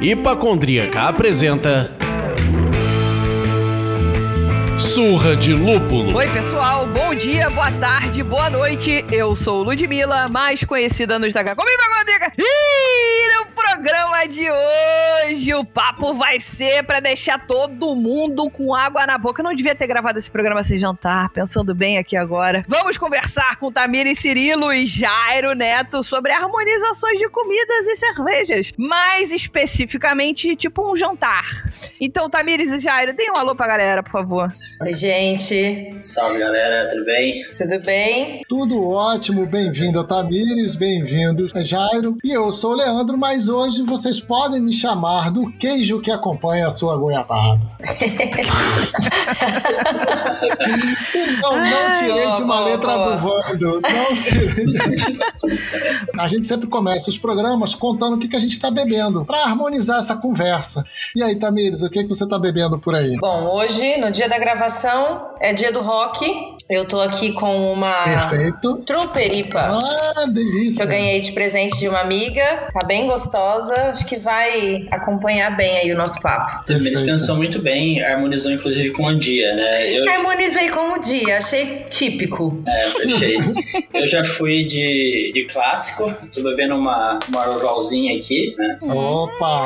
Hipacondríaca apresenta. Surra de Lúpulo. Oi, pessoal, bom dia, boa tarde, boa noite. Eu sou Ludmilla, mais conhecida no Instagram como Hipacondríaca. No programa de hoje o papo vai ser pra deixar todo mundo com água na boca. Eu não devia ter gravado esse programa sem jantar, pensando bem aqui agora. Vamos conversar com Tamires Cirilo e Jairo Neto sobre harmonizações de comidas e cervejas. Mais especificamente, tipo um jantar. Então, Tamires e Jairo, deem um alô pra galera, por favor. Oi, gente. Salve galera, tudo bem? Tudo bem? Tudo ótimo, bem-vindo Tamires, bem-vindo Jairo. E eu sou o Leandro, mas hoje vocês podem me chamar do queijo que acompanha a sua goiabada. então não tirei de uma letra do Vando, não tirei. a gente sempre começa os programas contando o que, que a gente está bebendo, para harmonizar essa conversa. E aí, Tamires, o que, que você está bebendo por aí? Bom, hoje, no dia da gravação, é dia do rock. Eu tô aqui com uma Perfeito. Trumperipa. Ah, Que delícia. eu ganhei de presente de uma amiga. Tá bem gostosa. Acho que vai acompanhar bem aí o nosso papo. Também Perfeito. pensou muito bem, harmonizou inclusive com o dia, né? Eu, Harmonizei com o dia. Achei típico. é, perfeito. Eu já fui de, de clássico, tô bebendo uma, uma Orvalzinha aqui, né? Opa!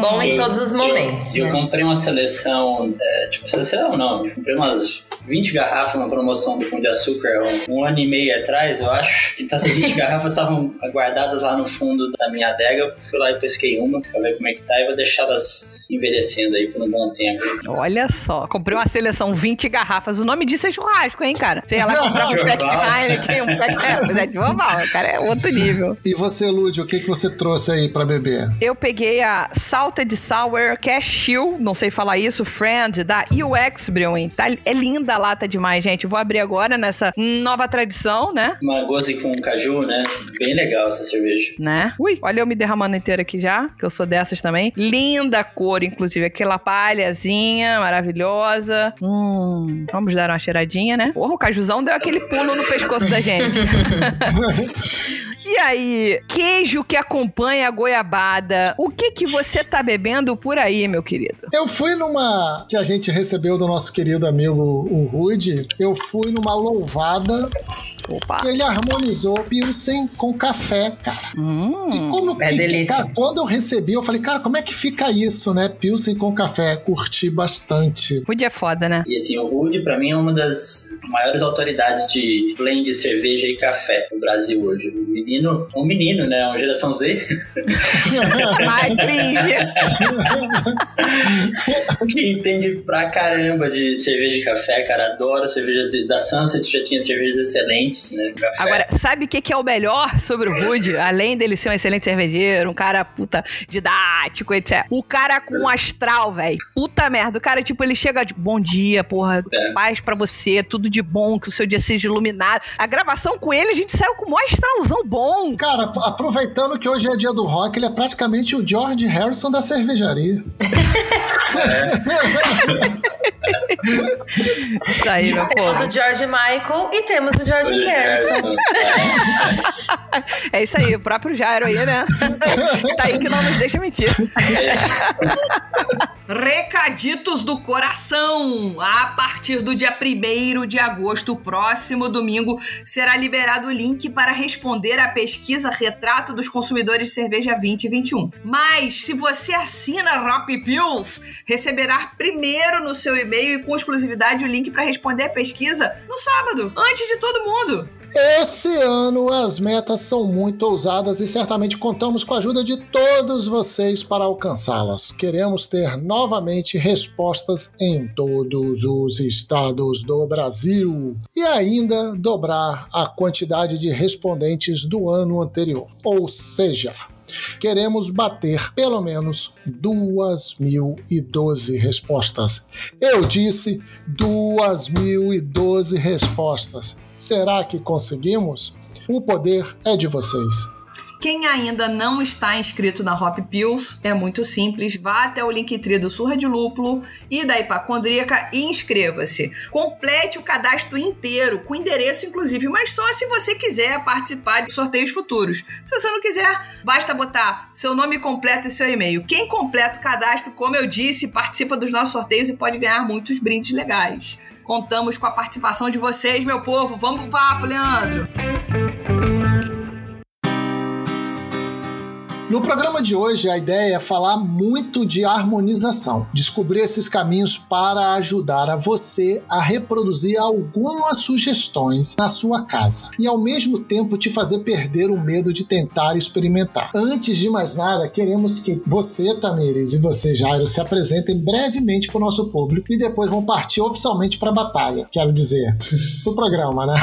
Bom em Eu- todos os eu- momentos. Eu, né? comprei uma seleção, é, tipo, seleção não, eu comprei umas 20 garrafas na promoção do Pão de Açúcar um, um ano e meio atrás, eu acho. Então essas 20 garrafas estavam guardadas lá no fundo da minha adega, eu fui lá e pesquei uma pra ver como é que tá e vou deixá-las envelhecendo aí por um bom tempo. Olha só, comprei uma seleção 20 garrafas. O nome disso é churrasco, hein, cara? Você ia lá comprar um pack de. Heineken, um pack é, é de normal, cara, é outro nível. E você, Lúdio, o que, que você trouxe aí para beber? Eu peguei a Salted Sour Cashew, não sei falar isso, Friend, da UX Brewing. Tá, é linda a lata demais, gente. Vou abrir agora nessa nova tradição, né? Uma goze com caju, né? Bem legal essa cerveja. Né? Ui, olha eu me derramando inteira aqui já, que eu sou dessas também. Linda cor, inclusive. Aquela palhazinha maravilhosa. Hum, vamos dar uma cheiradinha, né? Porra, o cajuzão deu aquele pulo no pescoço da gente. E aí, queijo que acompanha a goiabada. O que que você tá bebendo por aí, meu querido? Eu fui numa que a gente recebeu do nosso querido amigo o Rude. Eu fui numa louvada Opa. que ele harmonizou Pilsen com café, cara. Hum. E como é fica, delícia. cara, quando eu recebi, eu falei, cara, como é que fica isso, né? Pilsen com café. Curti bastante. Rude é foda, né? E assim, o Rude, pra mim, é uma das maiores autoridades de blend de cerveja e café no Brasil hoje. Menino, um menino, né? Uma geração Z, Ai, cringe. que entende pra caramba de cerveja e café, cara. Adora cervejas da Sunset, já tinha cervejas excelentes, né? Café. Agora, sabe o que, que é o melhor sobre o Rude? Além dele ser um excelente cervejeiro, um cara, puta, didático, etc. O cara com astral, velho. Puta merda. O cara, tipo, ele chega de bom dia, porra, É. paz pra você, tudo de bom, que o seu dia seja iluminado. A gravação com ele, a gente saiu com o maior astralzão bom. Cara, aproveitando que hoje é dia do rock, ele é praticamente o George Harrison da cervejaria. Isso aí, meu Temos povo. o George Michael e temos o George Hoje, Harrison. É isso aí, o próprio Jairo aí, né? tá aí que não nos deixa mentir. Recaditos do coração! A partir do dia 1 de agosto, próximo domingo, será liberado o link para responder à pesquisa Retrato dos Consumidores de Cerveja 2021. Mas, se você assina Rop Pills, receberá primeiro no seu e-mail e com exclusividade o link para responder a pesquisa no sábado, antes de todo mundo. Esse ano as metas são muito ousadas e certamente contamos com a ajuda de todos vocês para alcançá-las. Queremos ter novamente respostas em todos os estados do Brasil e ainda dobrar a quantidade de respondentes do ano anterior. Ou seja, queremos bater pelo menos 2.012 respostas. Eu disse 2.012 respostas. Será que conseguimos? O poder é de vocês. Quem ainda não está inscrito na Hop Pills, é muito simples. Vá até o Linktree do Surra de Lúpulo e da Hipacondríaca e inscreva-se. Complete o cadastro inteiro, com endereço inclusive, mas só se você quiser participar de sorteios futuros. Se você não quiser, basta botar seu nome completo e seu e-mail. Quem completa o cadastro, como eu disse, participa dos nossos sorteios e pode ganhar muitos brindes legais. Contamos com a participação de vocês, meu povo. Vamos pro papo, Leandro! No programa de hoje, a ideia é falar muito de harmonização, descobrir esses caminhos para ajudar a você a reproduzir algumas sugestões na sua casa e ao mesmo tempo te fazer perder o medo de tentar experimentar. Antes de mais nada, queremos que você, Tamires, e você, Jairo, se apresentem brevemente para o nosso público e depois vão partir oficialmente para a batalha, quero dizer, o programa, né?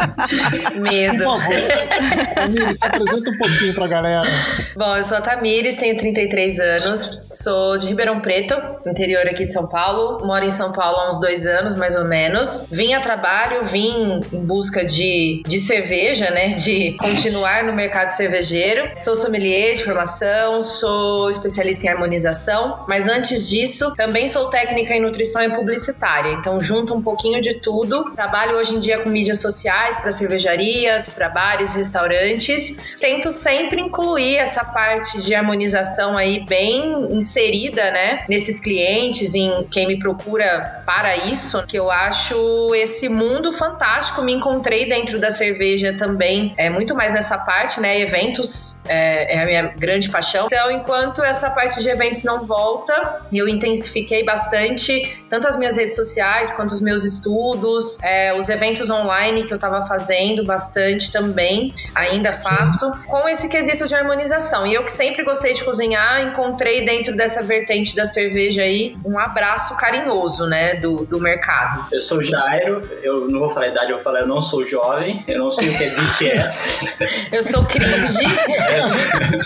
Medo. Por favor, Tamires, se apresenta um pouquinho para a galera. Bom, eu sou a Tamires, tenho 33 anos, sou de Ribeirão Preto, interior aqui de São Paulo. Moro em São Paulo há uns dois anos, mais ou menos. Vim a trabalho, vim em busca de, de cerveja, né? De continuar no mercado cervejeiro. Sou sommelier de formação, sou especialista em harmonização, mas antes disso, também sou técnica em nutrição e publicitária. Então, junto um pouquinho de tudo. Trabalho hoje em dia com mídias sociais para cervejarias, para bares, restaurantes. Tento sempre incluir essa essa parte de harmonização aí bem inserida, né, nesses clientes, em quem me procura para isso, que eu acho esse mundo fantástico. Me encontrei dentro da cerveja também, é muito mais nessa parte, né, eventos é, é a minha grande paixão. Então, enquanto essa parte de eventos não volta, eu intensifiquei bastante tanto as minhas redes sociais quanto os meus estudos, é, os eventos online que eu estava fazendo bastante também, ainda faço, Sim. com esse quesito de harmonização e eu que sempre gostei de cozinhar, encontrei dentro dessa vertente da cerveja aí um abraço carinhoso, né, do, do mercado. Eu sou Jairo, eu não vou falar a idade, eu vou falar eu não sou jovem, eu não sei o que é BTS. eu sou cringe.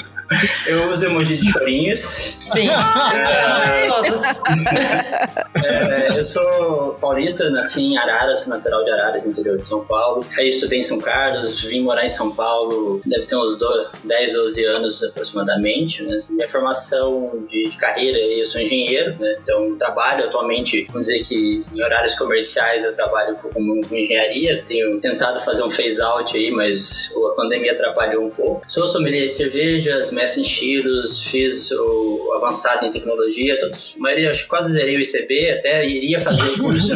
Eu uso emoji de chorinhos. Sim, usamos todos. É, eu sou paulista, nasci em Araras, natural de Araras, interior de São Paulo. Aí estudei em São Carlos, vim morar em São Paulo, deve ter uns 10, 12 anos aproximadamente. Né? Minha formação de carreira, eu sou engenheiro, né? então trabalho atualmente, vamos dizer que em horários comerciais eu trabalho com, com engenharia. Tenho tentado fazer um phase out aí, mas a pandemia atrapalhou um pouco. Sou sommelier de cervejas, mestre em tiros, fiz o avançado em tecnologia, todos, a maioria, acho que quase zerei o ICB, até iria fazer o curso.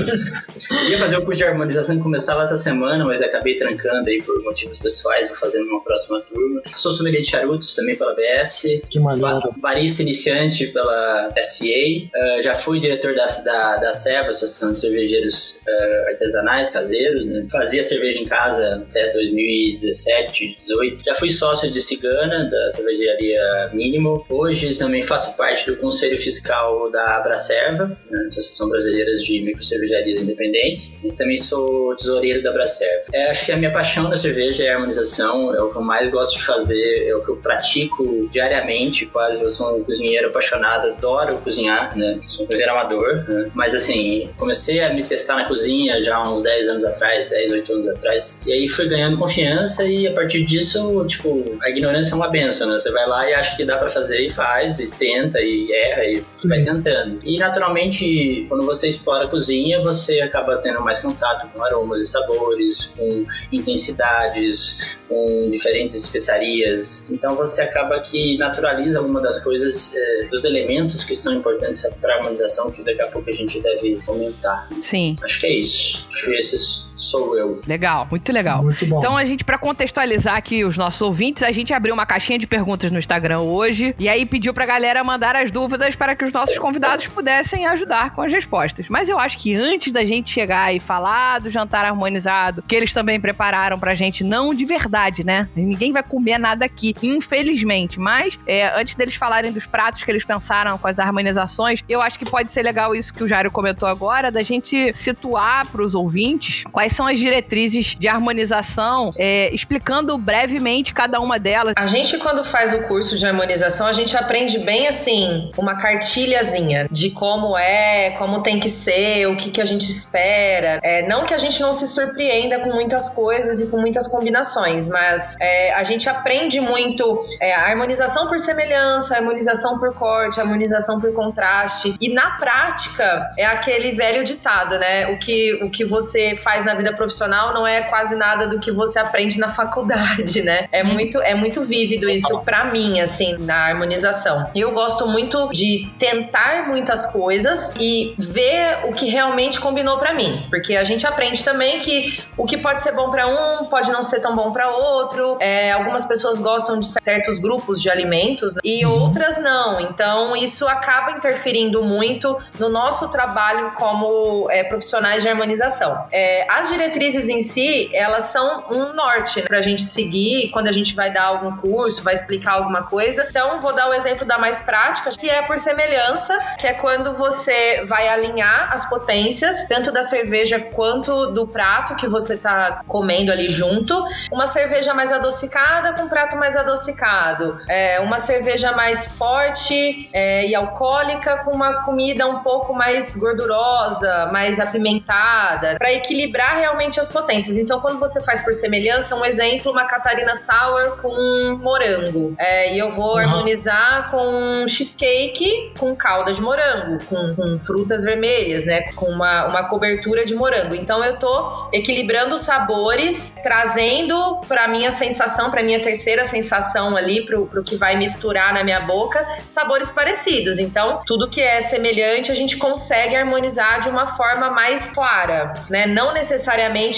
iria fazer o curso de harmonização que começava essa semana, mas acabei trancando aí por motivos pessoais, vou fazer numa próxima turma. Sou sommelier de charutos também pela BS. Que maneiro. Barista iniciante pela SCA. Uh, ah, já fui diretor da, da, da SEBA, Associação de Cervejeiros uh, Artesanais, Caseiros. Né? Fazia cerveja em casa até 2017, 2018. Já fui sócio de Cigana, da cervejaria mínimo. Hoje também faço parte do conselho fiscal da Abracerva, né, Associação Brasileira de Microcervejarias Independentes. E também sou tesoureiro da Abracerva. É, acho que a minha paixão na cerveja é a harmonização, é o que eu mais gosto de fazer, é o que eu pratico diariamente, quase. Eu sou um cozinheiro apaixonado, adoro cozinhar, né? Sou um cozinheiro amador, né? Mas assim, comecei a me testar na cozinha já há uns 10 anos atrás, 10, 8 anos atrás. E aí fui ganhando confiança e a partir disso, tipo, a ignorância é uma benção, né? Você vai lá e acha que dá para fazer e faz, e tenta, e erra, e Sim. vai tentando. E naturalmente, quando você explora a cozinha, você acaba tendo mais contato com aromas e sabores, com intensidades, com diferentes especiarias. Então você acaba que naturaliza alguma das coisas, é, dos elementos que são importantes para a harmonização, que daqui a pouco a gente deve comentar. Sim. Acho que é isso. Acho que esses sou eu. Legal, muito legal. Muito bom. Então a gente, para contextualizar aqui os nossos ouvintes, a gente abriu uma caixinha de perguntas no Instagram hoje e aí pediu pra galera mandar as dúvidas para que os nossos convidados pudessem ajudar com as respostas. Mas eu acho que antes da gente chegar e falar do jantar harmonizado, que eles também prepararam pra gente, não de verdade, né? Ninguém vai comer nada aqui, infelizmente. Mas é, antes deles falarem dos pratos que eles pensaram com as harmonizações, eu acho que pode ser legal isso que o Jairo comentou agora, da gente situar pros ouvintes quais são as diretrizes de harmonização, é, explicando brevemente cada uma delas. A gente, quando faz o curso de harmonização, a gente aprende bem assim, uma cartilhazinha de como é, como tem que ser, o que, que a gente espera. É, não que a gente não se surpreenda com muitas coisas e com muitas combinações, mas é, a gente aprende muito é, a harmonização por semelhança, a harmonização por corte, a harmonização por contraste. E na prática, é aquele velho ditado, né? O que, o que você faz na vida profissional não é quase nada do que você aprende na faculdade, né? É muito, é muito vívido isso para mim, assim, na harmonização. Eu gosto muito de tentar muitas coisas e ver o que realmente combinou para mim, porque a gente aprende também que o que pode ser bom para um pode não ser tão bom para outro. É, algumas pessoas gostam de certos grupos de alimentos né? e uhum. outras não. Então isso acaba interferindo muito no nosso trabalho como é, profissionais de harmonização. É, as diretrizes em si, elas são um norte né, para a gente seguir quando a gente vai dar algum curso, vai explicar alguma coisa. Então vou dar o exemplo da mais prática, que é por semelhança, que é quando você vai alinhar as potências, tanto da cerveja quanto do prato que você está comendo ali junto. Uma cerveja mais adocicada com um prato mais adocicado. É, uma cerveja mais forte é, e alcoólica com uma comida um pouco mais gordurosa, mais apimentada, para equilibrar realmente as potências. Então, quando você faz por semelhança, um exemplo, uma Catarina Sour com morango. É, e eu vou uhum. harmonizar com cheesecake com calda de morango, com, com, frutas vermelhas, né? Com uma, uma cobertura de morango. Então, eu tô equilibrando os sabores, trazendo para minha sensação, para minha terceira sensação ali, pro, pro que vai misturar na minha boca, sabores parecidos. Então, tudo que é semelhante, a gente consegue harmonizar de uma forma mais clara, né? Não necessariamente,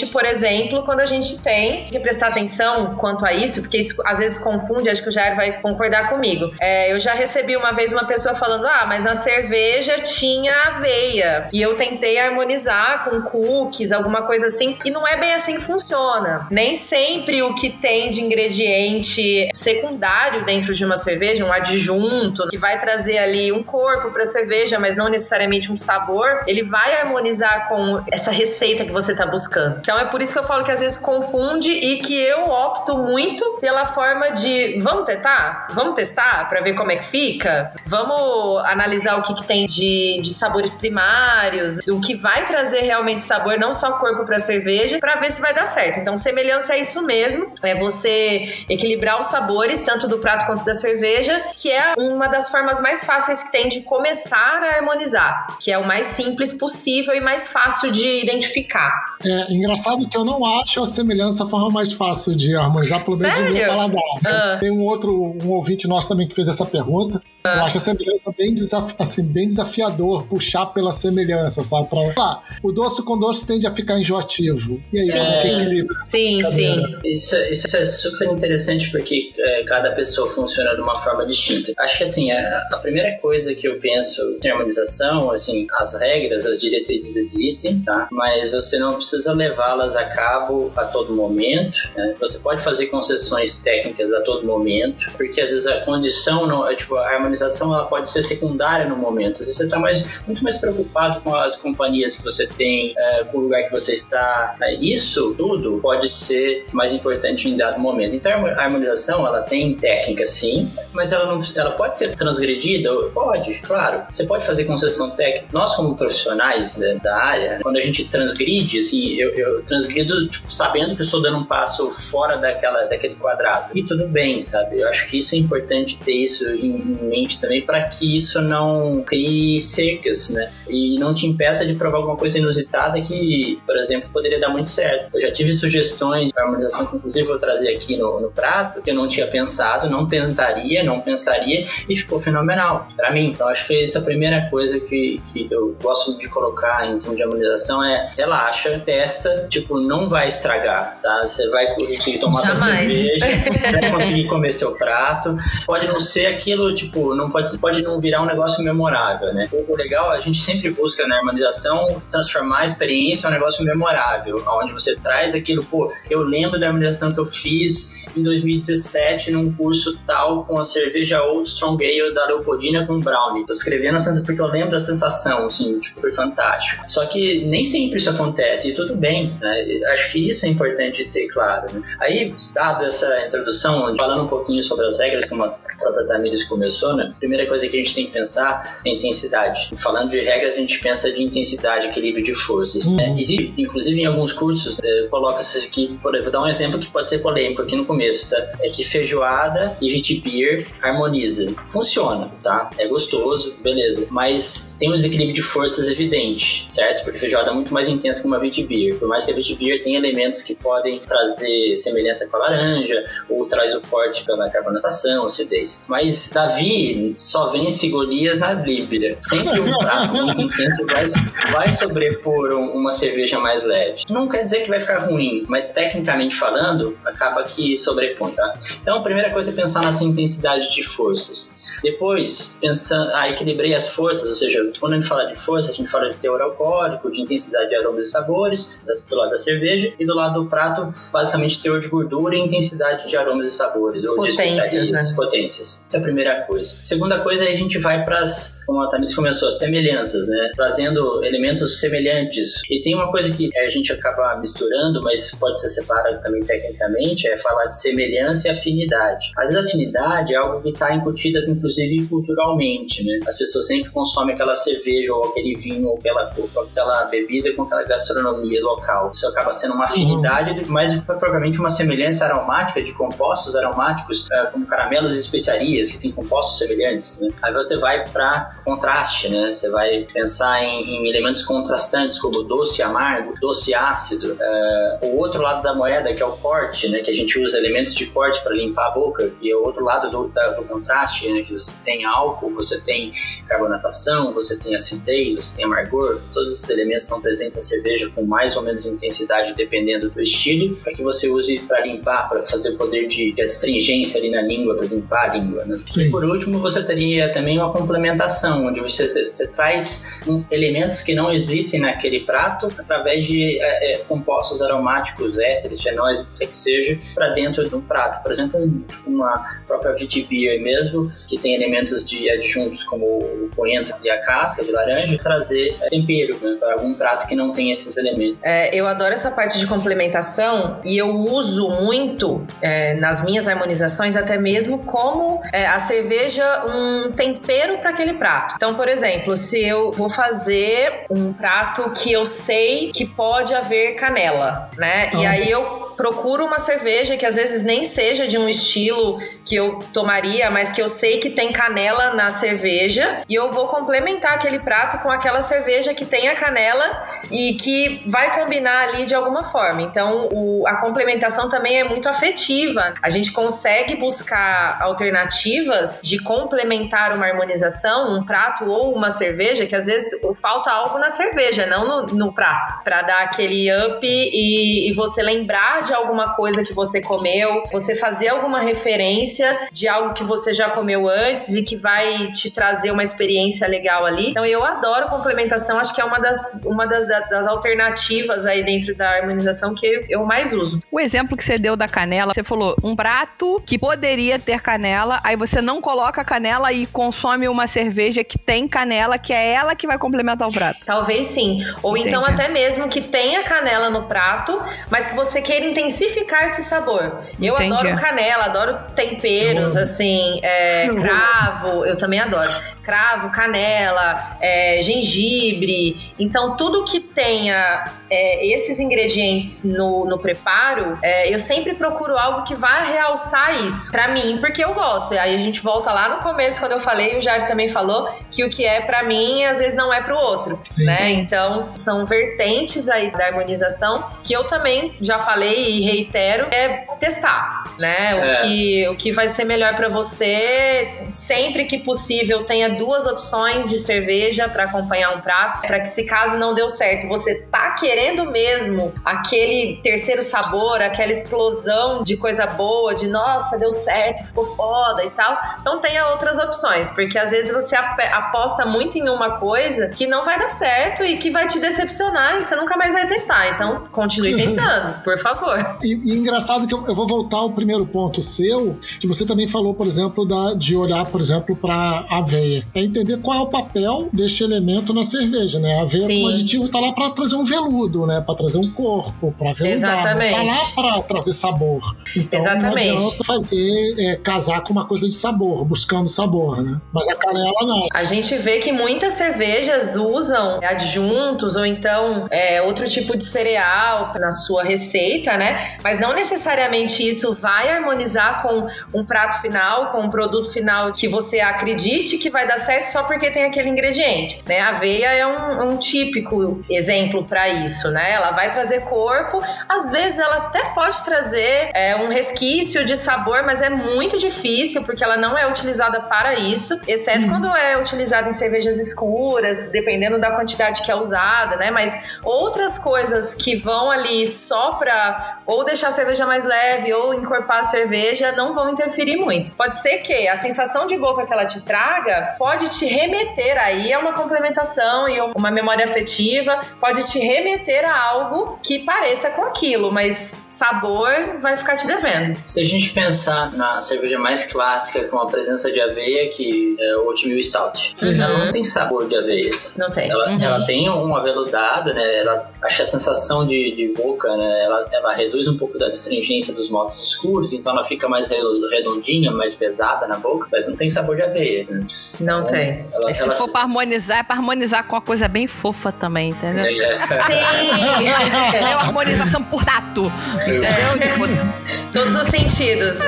por exemplo, quando a gente tem que prestar atenção quanto a isso, porque isso às vezes confunde, acho que o Jair vai concordar comigo. É, eu já recebi uma vez uma pessoa falando: ah, mas a cerveja tinha aveia. E eu tentei harmonizar com cookies, alguma coisa assim. E não é bem assim que funciona. Nem sempre o que tem de ingrediente secundário dentro de uma cerveja, um adjunto, que vai trazer ali um corpo para a cerveja, mas não necessariamente um sabor, ele vai harmonizar com essa receita que você está buscando. Então é por isso que eu falo que às vezes confunde e que eu opto muito pela forma de vamos tentar, vamos testar para ver como é que fica, vamos analisar o que, que tem de, de sabores primários, o que vai trazer realmente sabor, não só corpo para cerveja, para ver se vai dar certo. Então semelhança é isso mesmo, é você equilibrar os sabores tanto do prato quanto da cerveja, que é uma das formas mais fáceis que tem de começar a harmonizar, que é o mais simples possível e mais fácil de identificar. É engraçado que eu não acho a semelhança a forma mais fácil de harmonizar, pelo menos no meu paladar. Ah. Tem um outro um ouvinte nosso também que fez essa pergunta. Ah. Eu acho a semelhança bem, desaf assim, bem desafiador puxar pela semelhança, sabe? Pra... Ah, o doce com doce tende a ficar enjoativo. E aí, sim. como é que equilibra? Sim, sim. Isso, isso é super interessante porque é, cada pessoa funciona de uma forma distinta. Acho que assim, a, a primeira coisa que eu penso em harmonização, assim, as regras, as diretrizes existem, tá? Mas você não precisa levá-las a cabo a todo momento. Né? Você pode fazer concessões técnicas a todo momento, porque às vezes a condição, não, é, tipo, a harmonização ela pode ser secundária no momento. Às vezes você está mais, muito mais preocupado com as companhias que você tem, é, com o lugar que você está. Né? Isso tudo pode ser mais importante em dado momento. Então a harmonização ela tem técnica sim, mas ela, não, ela pode ser transgredida? Pode, claro. Você pode fazer concessão técnica. Nós como profissionais né, da área, quando a gente transgride, assim, eu, eu transgrido tipo, sabendo que eu estou dando um passo fora daquela, daquele quadrado. E tudo bem, sabe? Eu acho que isso é importante ter isso em, em mente também para que isso não crie cercas, né? E não te impeça de provar alguma coisa inusitada que, por exemplo, poderia dar muito certo. Eu já tive sugestões para harmonização que, inclusive, vou trazer aqui no, no prato, que eu não tinha pensado, não tentaria, não pensaria e ficou fenomenal para mim. Então, acho que essa é a primeira coisa que, que eu gosto de colocar em termos de harmonização é relaxa, testa, tipo, não vai estragar, tá? Você vai conseguir tomar Jamais. sua cerveja, vai conseguir comer seu prato. Pode não ser aquilo, tipo, não pode, pode não virar um negócio memorável, né? O legal, a gente sempre busca na harmonização transformar a experiência em um negócio memorável, onde você traz aquilo, pô, eu lembro da harmonização que eu fiz em 2017 num curso tal com a cerveja Old Strong Ale da Leopoldina com Brownie. Tô escrevendo a sensação porque eu lembro da sensação, assim, tipo, foi fantástico. Só que nem sempre isso acontece e tudo bem. Né? Acho que isso é importante ter claro. Né? Aí, dado essa introdução, falando um pouquinho sobre as regras, como a própria Tamires começou, né? a primeira coisa que a gente tem que pensar é intensidade. Falando de regras, a gente pensa de intensidade, equilíbrio de forças. Uhum. Né? Existe, inclusive em alguns cursos, é, coloca-se aqui, por, vou dar um exemplo que pode ser polêmico aqui no começo, tá? É que feijoada e vitibir harmoniza. Funciona, tá? É gostoso, beleza. Mas tem um desequilíbrio de forças evidente, certo? Porque feijoada é muito mais intensa que uma vitibir. Por mais que a vitibir tenha elementos que podem trazer semelhança com a laranja, ou traz o corte pela carbonatação, acidez. Mas Davi só vence Golias na Bíblia. Sempre um prato muito intenso vai, vai sobrepor uma cerveja mais leve. Não quer dizer que vai ficar ruim, mas tecnicamente falando, acaba que sobrepõe, tá? Então, a primeira coisa é pensar nessa intensidade de forças. Depois, pensando, ah, equilibrei as forças, ou seja, quando a gente fala de força, a gente fala de teor alcoólico, de intensidade de aromas e sabores, do lado da cerveja, e do lado do prato, basicamente teor de gordura e intensidade de aromas e sabores, ou de potências, né? potências. Essa é a primeira coisa. Segunda coisa, aí a gente vai para as, como a Thaís começou, semelhanças, né? Trazendo elementos semelhantes. E tem uma coisa que a gente acaba misturando, mas pode ser separado também tecnicamente, é falar de semelhança e afinidade. Às vezes, afinidade é algo que está incutida, inclusive, culturalmente, né? As pessoas sempre consomem aquela cerveja ou aquele vinho ou aquela, ou aquela bebida com aquela gastronomia local. Isso acaba sendo uma afinidade, uhum. mas propriamente uma semelhança aromática de compostos aromáticos, é, como caramelos e especiarias, que tem compostos semelhantes, né? Aí você vai para contraste, né? Você vai pensar em, em, elementos contrastantes, como doce amargo, doce ácido. É, o outro lado da moeda, que é o corte, né? Que a gente usa elementos de corte para limpar a boca, que é o outro lado do, da, do contraste, né? Que você tem álcool, você tem carbonatação, você tem acidez, você tem amargor, todos esses elementos estão presentes na cerveja com mais ou menos intensidade dependendo do estilo, para que você use para limpar, para fazer o poder de, de astringência ali na língua, para limpar a língua. Né? E por último, você teria também uma complementação, onde você, você, traz um, elementos que não existem naquele prato através de é, é, compostos aromáticos, ésteres, fenóis, o que, que seja, para dentro do prato. Por exemplo, um, uma própria Vitibia mesmo, que tem elementos de adjuntos como o coentro e a casca de laranja, trazer tempero né, para algum prato que não tem esses elementos. É, eu adoro essa parte de complementação e eu uso muito é, nas minhas harmonizações até mesmo como é, a cerveja um tempero para aquele prato. Então, por exemplo, se eu vou fazer um prato que eu sei que pode haver canela, né? Uhum. E aí eu procuro uma cerveja que às vezes nem seja de um estilo que eu tomaria, mas que eu sei que tem canela na cerveja e eu vou complementar aquele prato com aquela cerveja que tem a canela e que vai combinar ali de alguma forma. Então, o, a complementação também é muito afetiva. A gente consegue buscar alternativas de complementar uma harmonização, um prato ou uma cerveja, que às vezes falta algo na cerveja, não no, no prato, para dar aquele up e, e você lembrar de alguma coisa que você comeu, você fazer alguma referência de algo que você já comeu antes e que vai te trazer uma experiência legal ali. Então eu adoro complementação, acho que é uma das, uma das, das alternativas aí dentro da harmonização que eu mais uso. O exemplo que você deu da canela, você falou um prato que poderia ter canela, aí você não coloca canela e consome uma cerveja que tem canela, que é ela que vai complementar o prato. Talvez sim. Ou então Entendi. então até mesmo que tenha canela no prato, mas que você queira intensificar esse sabor. Eu Entendi. adoro canela, adoro temperos, assim, é, cravo, eu também adoro. Cravo, canela, é, gengibre. Então, tudo que tenha é, esses ingredientes no, no preparo, é, eu sempre procuro algo que vá realçar isso para mim, porque eu gosto. E aí a gente volta lá no começo, quando eu falei, o Jair também falou que o que é para mim, às vezes não é pro outro, sim, né? Sim. Então, são vertentes aí da harmonização que eu também já falei e reitero, é testar, né? É. O, que, o que vai ser melhor para você. Sempre que possível, tenha duas opções de cerveja para acompanhar um prato, para que se caso não deu certo, você tá querendo mesmo aquele terceiro sabor, aquela explosão de coisa boa, de nossa, deu certo, ficou foda e tal. Então tenha outras opções, porque às vezes você aposta muito em uma coisa que não vai dar certo e que vai te decepcionar e você nunca mais vai tentar. Então continue tentando, por favor. E, e engraçado que eu, eu, vou voltar ao primeiro ponto seu, que você também falou, por exemplo, da, de olhar, por exemplo, para aveia. é, entender qual é o papel deste elemento na cerveja, né? A aveia Sim. como aditivo tá lá para trazer um veludo, né? Para trazer um corpo, para veludar. Exatamente. Tá lá para trazer sabor. Então Exatamente. não adianta fazer é, casar com uma coisa de sabor, buscando sabor, né? Mas a canela não. A gente vê que muitas cervejas usam adjuntos ou então é, outro tipo de cereal na sua receita, né? Mas não necessariamente isso vai harmonizar com um prato final, com um produto final que você acredite que vai dar certo só porque tem aquele ingrediente, né? A aveia é um, um típico exemplo para isso, né? Ela vai trazer corpo, às vezes ela até pode trazer é, um resquício de sabor, mas é muito difícil porque ela não é utilizada para isso, exceto Sim. quando é utilizada em cervejas escuras, dependendo da quantidade que é usada, né? Mas outras coisas que vão ali só pra ou deixar a cerveja mais leve ou encorpar a cerveja não vão interferir muito. Pode ser que a sensação de boca que ela te traga pode te remeter aí a uma complementação e uma memória afetiva, pode te remeter a algo que pareça com aquilo, mas sabor vai ficar te devendo. Se a gente pensar na cerveja mais clássica com a presença de aveia, que é o Oatmeal Stout, Sim. ela Uhum. não tem sabor de aveia. Não tem. Ela, Uhum. ela tem um aveludado, né? Ela, acho que a sensação de, de boca, né? Ela, ela reduz um pouco da astringência dos maltes escuros, então ela fica mais re- redondinha, mais pesada na boca, mas não tem sabor de aveia. Né? Não tem. Ela, E se ela for se- pra harmonizar, é pra harmonizar com uma coisa bem fofa também, entendeu? É, Sim! É uma harmonização por tato, entendeu? Tipo, Todos os sentidos.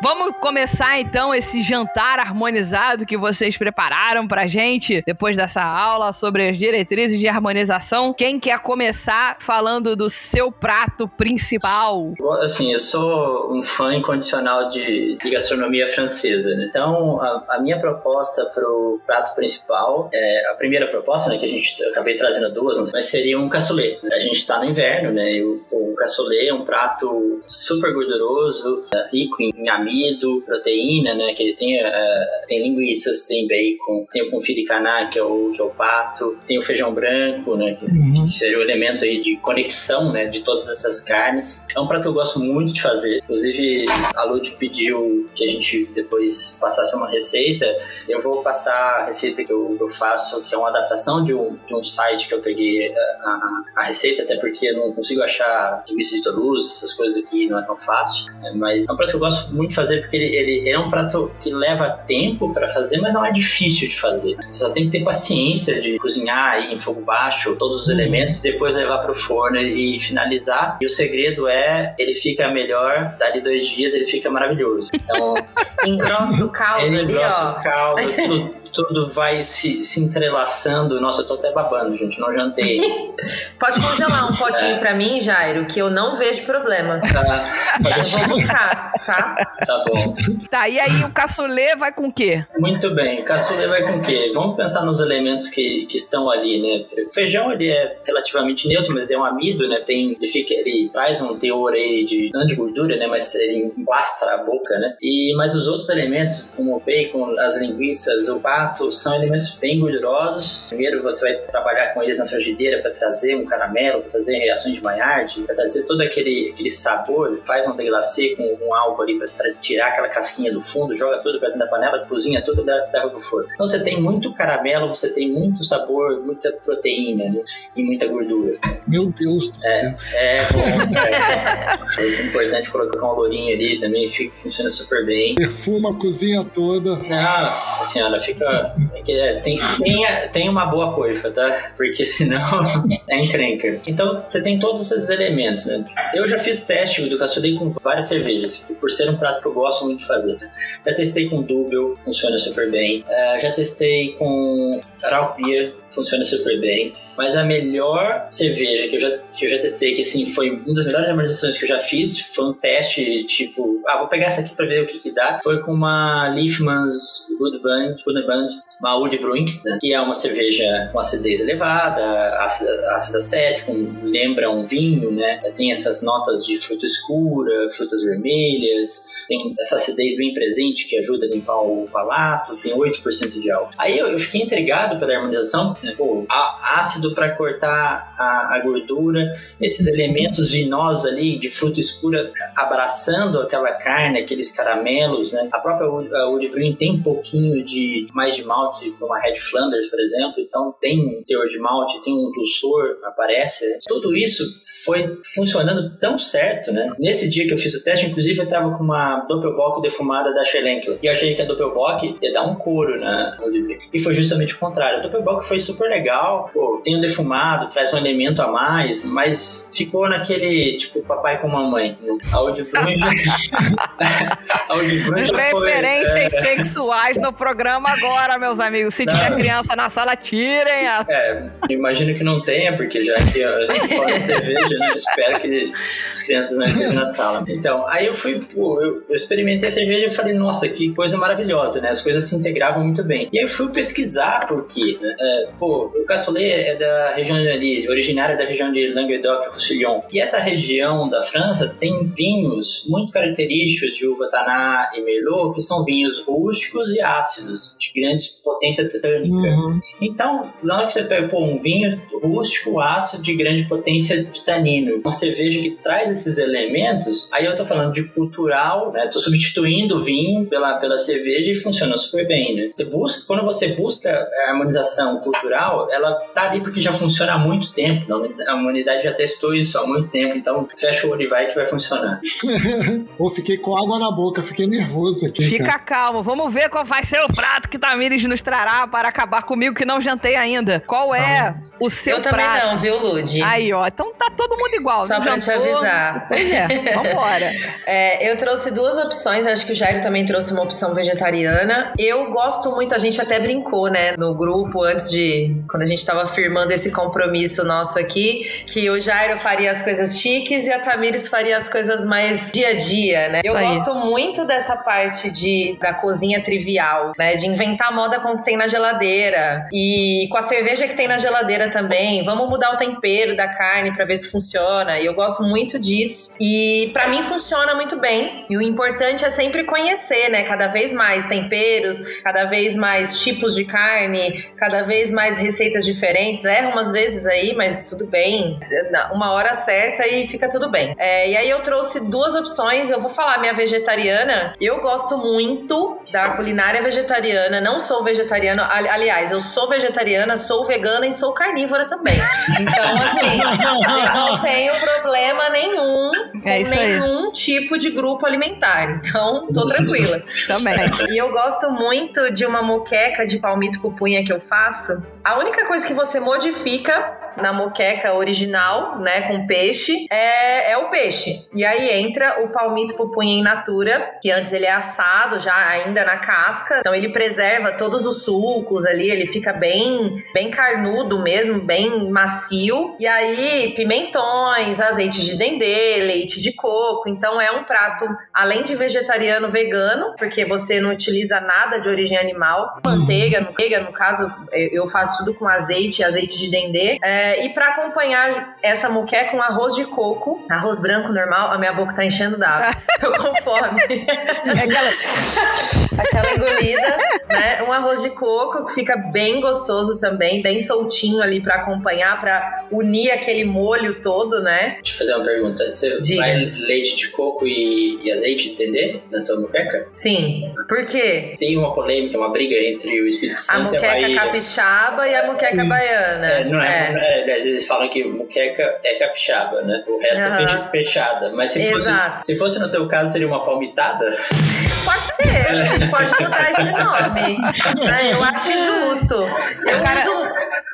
Vamos começar então esse jantar harmonizado que vocês prepararam pra gente depois dessa aula sobre as diretrizes de harmonização. Quem quer começar falando do seu prato principal? Assim, eu sou um fã incondicional de, de gastronomia francesa, né? Então, a, a minha proposta para o prato principal, é, a primeira proposta, né, que a gente eu acabei trazendo duas, mas seria um cassoulet. A gente está no inverno, né? E o, o cassoulet é um prato super gorduroso, é, rico em amido, proteína, né? Que ele tem, é, tem linguiças, tem bacon, tem o confit de caná, que é o, que é o pato, tem o feijão branco, né? Que, Uhum. que seria o elemento aí de conexão, né, de todas essas carnes. É um prato que eu gosto muito de fazer. Inclusive, a Lud pediu que a gente depois passasse uma receita. Eu vou passar a receita que eu, eu faço, que é uma adaptação de um, de um site que eu peguei a, a, a receita, até porque eu não consigo achar linguiça de Toulouse, essas coisas aqui não é tão fácil. né, Mas é um prato que eu gosto muito de fazer porque ele, ele é um prato que leva tempo para fazer, mas não é difícil de fazer. Você só tem que ter paciência de cozinhar em fogo baixo todos os Uhum. elementos, depois levar pro forno e finalizar. E o segredo é, ele fica melhor, dali dois dias ele fica maravilhoso. Então, Engrossa o caldo ele ali, engrossa ó. o caldo, tudo, tudo vai se, se entrelaçando. Nossa, eu tô até babando, gente, não jantei. Pode congelar um potinho pra mim, Jairo, que eu não vejo problema. Tá, Eu vou buscar, tá? tá bom. Tá, e aí o cassoulet vai com o quê? Muito bem, o cassoulet vai com o quê? Vamos pensar nos elementos que, que estão ali, né? O feijão ele é relativamente neutro, mas é um amido, né? Tem, ele, fica, ele traz um teor aí de, não de gordura, né? Mas ele emblastra a boca, né? E, mas os outros elementos, como o bacon, as linguiças, o são elementos bem gordurosos. Primeiro você vai trabalhar com eles na frigideira para trazer um caramelo, para trazer reações de Maillard, para trazer todo aquele, aquele sabor, faz um deglace com um álcool ali para tirar aquela casquinha do fundo, joga tudo para dentro da panela, cozinha tudo leva pro forno. Então você tem muito caramelo, você tem muito sabor, muita proteína né? e muita gordura. Meu Deus do céu. É bom. É, é importante colocar um lourinho ali também, fica, funciona super bem. Perfuma a cozinha toda. Nossa senhora, fica. É tem, tem, tem uma boa coifa, tá? Porque senão é encrenca. Então você tem todos esses elementos, né? Eu já fiz teste do cassoulet com várias cervejas, por ser um prato que eu gosto muito de fazer. Já testei com Double, funciona super bem. Eh, já testei com Beer, funciona super bem. Mas a melhor cerveja que eu já, que eu já testei, que assim, foi uma das melhores harmonizações que eu já fiz, foi um teste, tipo, ah, vou pegar essa aqui pra ver o que que dá. Foi com uma Leafman's Good Band, Good Band uma Old Brewing, né, que é uma cerveja com acidez elevada, acética, um- lembra um vinho, né? Tem essas notas de fruta escura, frutas vermelhas, tem essa acidez bem presente que ajuda a limpar o palato, tem 8% de álcool. Aí eu, eu fiquei intrigado pela harmonização. Pô, ácido para cortar a, a, gordura, esses elementos vinosos ali de fruta escura abraçando aquela carne, aqueles caramelos, né? A própria Green tem um pouquinho de mais de malte, como a Red Flanders, por exemplo, então tem um teor de malte, tem um dulçor, aparece. Tudo isso foi funcionando tão certo, né? Nesse dia que eu fiz o teste, inclusive, eu tava com uma Doppelbock defumada da Schlenker. E eu achei que a Doppelbock ia dar um couro na E foi justamente o contrário. A Doppelbock foi super legal, pô, tem o defumado, traz um elemento a mais, mas ficou naquele, tipo, papai com mamãe. A a Referências foi, é... sexuais no programa agora, meus amigos. Se tiver criança na sala, tirem as... É, imagino que não tenha, porque já que eu cerveja, né? Espero que as crianças não estejam na sala. Então, aí eu fui, pô, eu, eu experimentei a cerveja e falei, nossa, que coisa maravilhosa, né? As coisas se integravam muito bem. E aí eu fui pesquisar por quê, né? Pô, o cassoulet é da região ali, originária da região de Languedoc-Roussillon. E essa região da França tem vinhos muito característicos de uva taná e merlot, que são vinhos rústicos e ácidos, de grande potência tânica. Uhum. Então, na hora que você pega pô, um vinho rústico, ácido, de grande potência de tanino, uma cerveja que traz esses elementos, aí eu tô falando de cultural, né? Tô substituindo o vinho pela, pela cerveja e funciona super bem, né? Você busca, quando você busca a harmonização cultural, ela tá ali porque já funciona há muito tempo, a humanidade já testou isso há muito tempo, então fecha o olho e vai que vai funcionar. Pô, fiquei com água na boca, fiquei nervoso aqui. Fica cara. calmo, vamos ver qual vai ser o prato que Tamires nos trará para acabar comigo que não jantei ainda. Qual é o seu Eu prato? Eu também não, viu, Lud? Aí, ó, então tá todo mundo igual. Só pra jantou? te avisar. Pois é, vambora. é, eu trouxe duas opções, acho que o Jairo também trouxe uma opção vegetariana. Eu gosto muito, a gente até brincou, né, no grupo, antes de, quando a gente tava firmando esse compromisso nosso aqui, que o Jairo faria as coisas chiques e a Tamires faria as coisas mais dia a dia, né? Isso eu aí. gosto muito dessa parte de, da cozinha trivial, né, de inventar moda com o que tem na geladeira e com a cerveja que tem na geladeira também. Vamos mudar o tempero da carne para ver se funciona. E eu gosto muito disso. E para mim funciona muito bem. E o importante é sempre conhecer, né? Cada vez mais temperos, cada vez mais tipos de carne, cada vez mais receitas diferentes. Erra umas vezes aí, mas tudo bem. Uma hora certa e fica tudo bem. É, e aí eu trouxe duas opções. Eu vou falar minha vegetariana. Eu gosto muito da culinária vegetariana. Não sou vegetariana. Aliás, eu sou vegetariana, sou vegana e sou carnívora também. Então, assim, não tenho problema nenhum é com nenhum aí. tipo de grupo alimentar. Então, tô tranquila. Também. E eu gosto muito de uma moqueca de palmito pupunha que eu faço. A única coisa que você modifica na moqueca original, né, com peixe, é, é o peixe. E aí entra o palmito pupunha in natura, que antes ele é assado já ainda na casca, então ele preserva todos os sucos ali, ele fica bem, bem carnudo mesmo, bem macio. E aí pimentões, azeite de dendê, leite de coco. Então é um prato além de vegetariano, vegano, porque você não utiliza nada de origem animal, manteiga, manteiga no caso eu faço tudo com azeite, azeite de dendê. É, é, e para acompanhar essa muqueca, um arroz de coco, arroz branco normal, a minha boca tá enchendo d'água. Tô com fome. É aquela... aquela engolida, né? Um arroz de coco que fica bem gostoso também, bem soltinho ali para acompanhar, para unir aquele molho todo, né? Deixa eu fazer uma pergunta. Você Diga. vai leite de coco e, e azeite, entender? Na tua muqueca? Sim. Por quê? Tem uma polêmica, uma briga entre o Espírito Santo a muqueca e a Bahia. capixaba e a muqueca baiana. É, não é, é. É, eles falam que muqueca é capixaba, né? O resto uhum. é peixada. Mas se fosse, se fosse no teu caso, seria uma palmitada? Pode ser, a gente pode mudar esse nome. É, eu acho justo. Eu, Cara... uso,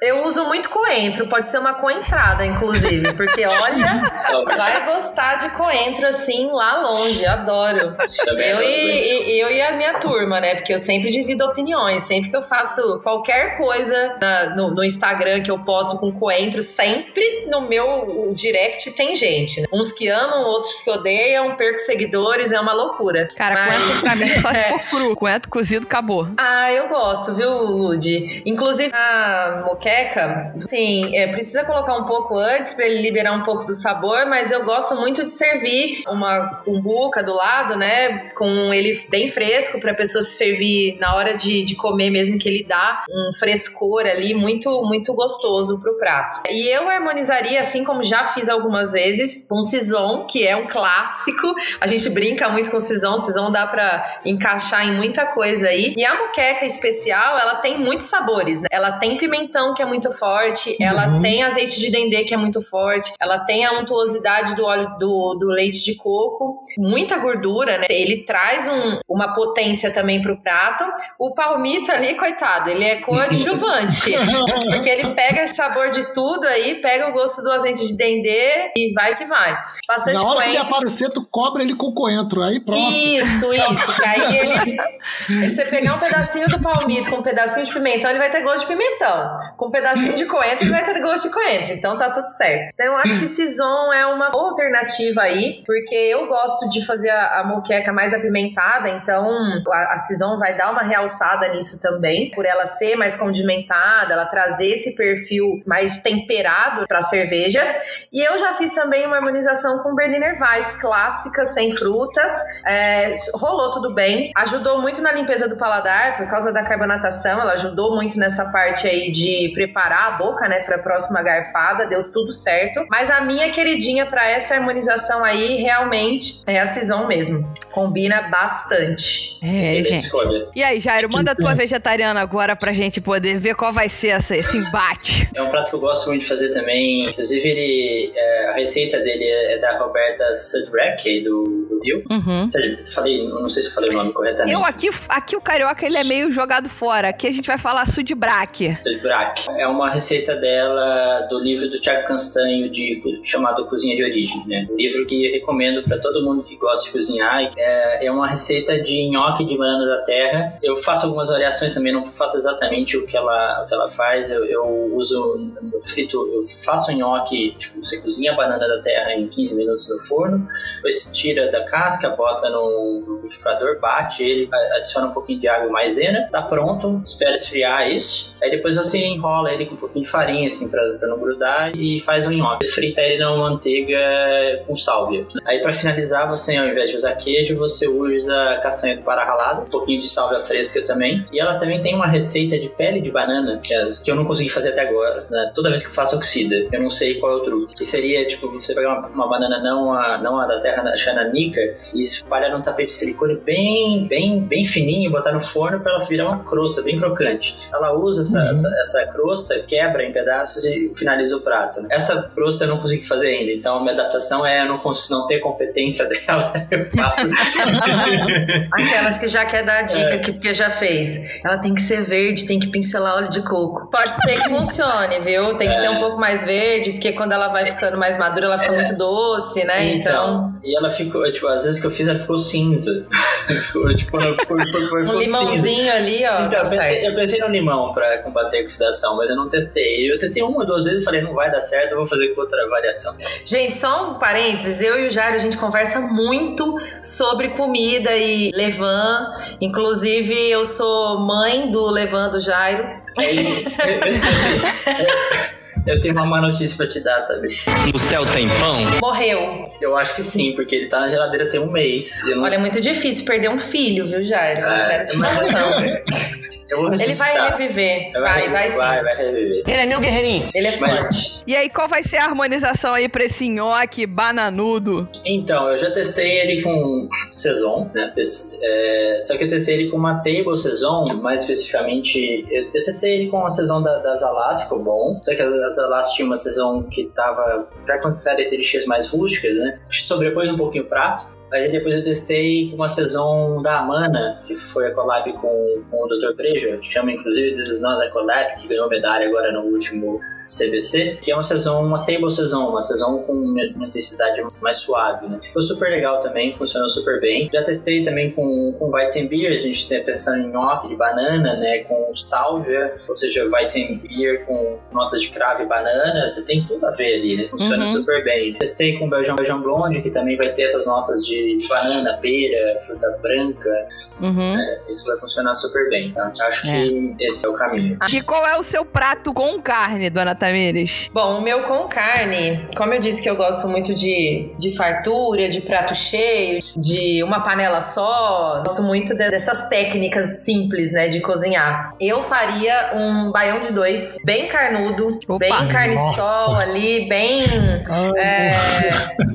eu uso muito coentro, pode ser uma coentrada, inclusive, porque olha, vai gostar de coentro assim lá longe, adoro. Eu e, e, eu e a minha turma, né? Porque eu sempre divido opiniões, sempre que eu faço qualquer coisa na, no, no, Instagram que eu posto com coentro, sempre no meu direct tem gente. Né? Uns que amam, outros que odeiam, perco seguidores, é uma loucura. Cara, Mas... coentro pra mim só se for cru. Coentro cozido, acabou. Ah, eu gosto, viu, Lud? Inclusive, a moqueca moqueca, assim, é, precisa colocar um pouco antes para ele liberar um pouco do sabor, mas eu gosto muito de servir uma cumbuca do lado, né? Com ele bem fresco para a pessoa se servir na hora de, de comer mesmo, que ele dá um frescor ali muito, muito gostoso pro prato. E eu harmonizaria, assim como já fiz algumas vezes, com Sison, que é um clássico. A gente brinca muito com Sison, Sison dá para encaixar em muita coisa aí. E a moqueca especial, ela tem muitos sabores, né? Ela tem pimentão, que é muito forte, ela Uhum. tem azeite de dendê, que é muito forte, ela tem a untuosidade do óleo do, do leite de coco, muita gordura, né? Ele traz um- uma potência também pro prato. O palmito ali, coitado, ele é coadjuvante. porque ele pega sabor de tudo aí, pega o gosto do azeite de dendê e vai que vai. Bastante Na hora que ele coentro. aparecer, tu cobra ele com coentro. Aí pronto. Isso, isso. Que aí ele. você pegar um pedacinho do palmito com um pedacinho de pimentão, ele vai ter gosto de pimentão. Com um pedacinho de coentro, ele vai ter gosto de coentro. Então tá tudo certo. Então eu acho que Sison é uma boa alternativa aí, porque eu gosto de fazer a, a moqueca mais apimentada, então a, a Sison vai dar uma realçada nisso também, por ela ser mais condimentada, ela trazer esse perfil mais temperado pra cerveja. E eu já fiz também uma harmonização com Berliner Weiss, clássica, sem fruta. É, rolou tudo bem. Ajudou muito na limpeza do paladar, por causa da carbonatação. Ela ajudou muito nessa parte aí de preparar a boca, né, pra próxima garfada. Deu tudo certo. Mas a minha queridinha pra essa harmonização aí, realmente, é a Sison mesmo. Combina bastante. É, gente. escolha. E aí, Jairo, manda a tua vegetariana agora pra gente poder ver qual vai ser essa, esse embate. É um prato que eu gosto muito de fazer também. Inclusive, ele, é, a receita dele é da Roberta Sudrack, do, do Rio. Uhum. Eu Falei, não sei se eu falei o nome corretamente. Eu aqui, aqui o carioca ele é meio jogado fora. Aqui a gente vai falar sudbraque. Sudrack. É uma receita dela do livro do Tiago Castanho de, chamado Cozinha de Origem, né? Um livro que eu recomendo para todo mundo que gosta de cozinhar. É, é uma receita de nhoque de banana da terra. Eu faço algumas variações também, não faço exatamente o que ela, o que ela faz. Eu, eu uso no frito, eu faço nhoque, tipo, você cozinha a banana da terra em 15 minutos no forno, depois tira da casca, bota no liquidificador, bate ele, adiciona um pouquinho de água maisena, tá pronto, espera esfriar isso. Aí depois você enrola ele com um pouquinho de farinha, assim, pra, pra não grudar, e faz um nhoque. Frita ele na manteiga com sálvia. Aí pra finalizar, você ao invés de usar queijo, você usa castanha do Pará ralada, um pouquinho de sálvia fresca também. E ela também tem uma receita de pele de banana, que, é- que eu não consegui fazer até agora. né? Toda vez que eu faço, oxida. Eu não sei qual é o truque. Que seria, tipo, você pegar uma, uma banana não a, não a da terra a xananica e espalhar num tapete de silicone bem, bem, bem fininho, botar no forno pra ela virar uma crosta bem crocante. Ela usa essa, Uhum. essa, essa crosta, quebra em pedaços e finaliza o prato. Essa crosta eu não consegui fazer ainda, então a minha adaptação é eu não, cons- não ter competência dela, eu faço. Aquelas que já quer dar a É. dica que porque já fez. Ela tem que ser verde, tem que pincelar óleo de coco. Pode ser que funcione, viu? Tem que É. ser um pouco mais verde, porque quando ela vai ficando mais madura, ela fica muito doce, né? Então, E ela ficou, tipo, às vezes que eu fiz, ela ficou cinza. tipo, ela ficou, ficou, ficou, um ficou cinza. limãozinho ali, ó, Então, tá eu, pensei, eu pensei no limão pra combater a oxidação, mas eu não testei. Eu testei uma ou duas vezes e falei, não vai dar certo, eu vou fazer com outra variação. Gente, só um parênteses, eu e o Jairo, a gente conversa muito sobre comida e levan. Inclusive, eu sou mãe do levan do Jairo. Aí, eu, tenho uma má notícia pra te dar, talvez. No céu tem pão? Morreu. Eu acho que sim, porque ele tá na geladeira tem um mês. Eu não, Olha, é muito difícil perder um filho, viu, Jairo? Não É, quero te mas- falar, não. Eu vou Ele vai reviver. Vai, vai sim. Vai, vai reviver. Ele é meu guerreirinho. Ele é forte. E aí, qual vai ser a harmonização aí pra esse nhoque bananudo? Então, eu já testei ele com Saison, né? É, só que eu testei ele com uma Table Saison, mais especificamente. Eu, eu testei ele com a Saison da, das Alas, ficou bom. Só que as Alas tinha uma Saison que tava já com características mais rústicas, né? Sobrepôs um pouquinho o prato. Aí depois eu testei uma Saison da Amana, que foi a collab com, com o Dr. Brejo, que chama inclusive This Is Not a Collab, que ganhou medalha agora no último CBC, que é uma saison, uma table saison, uma saison com uma intensidade mais suave, né? Ficou super legal também, funcionou super bem. Já testei também com, com Weizenbier, a gente tá pensando em nhoque de banana, né? Com sálvia, ou seja, Weizenbier com notas de cravo e banana, você tem tudo a ver ali, né? Funciona Uhum. super bem. Testei com Belgian, Belgian Blonde, que também vai ter essas notas de banana, pera, fruta branca, Uhum. isso vai funcionar super bem, tá? Acho que esse é o caminho. E qual é o seu prato com carne, dona Tamires? Bom, o meu com carne, como eu disse que eu gosto muito de, de fartura, de prato cheio, de uma panela só, gosto muito de- dessas técnicas simples, né, de cozinhar. Eu faria um baião de dois, bem carnudo, Opa. bem carne de Nossa. sol ali, bem Ai,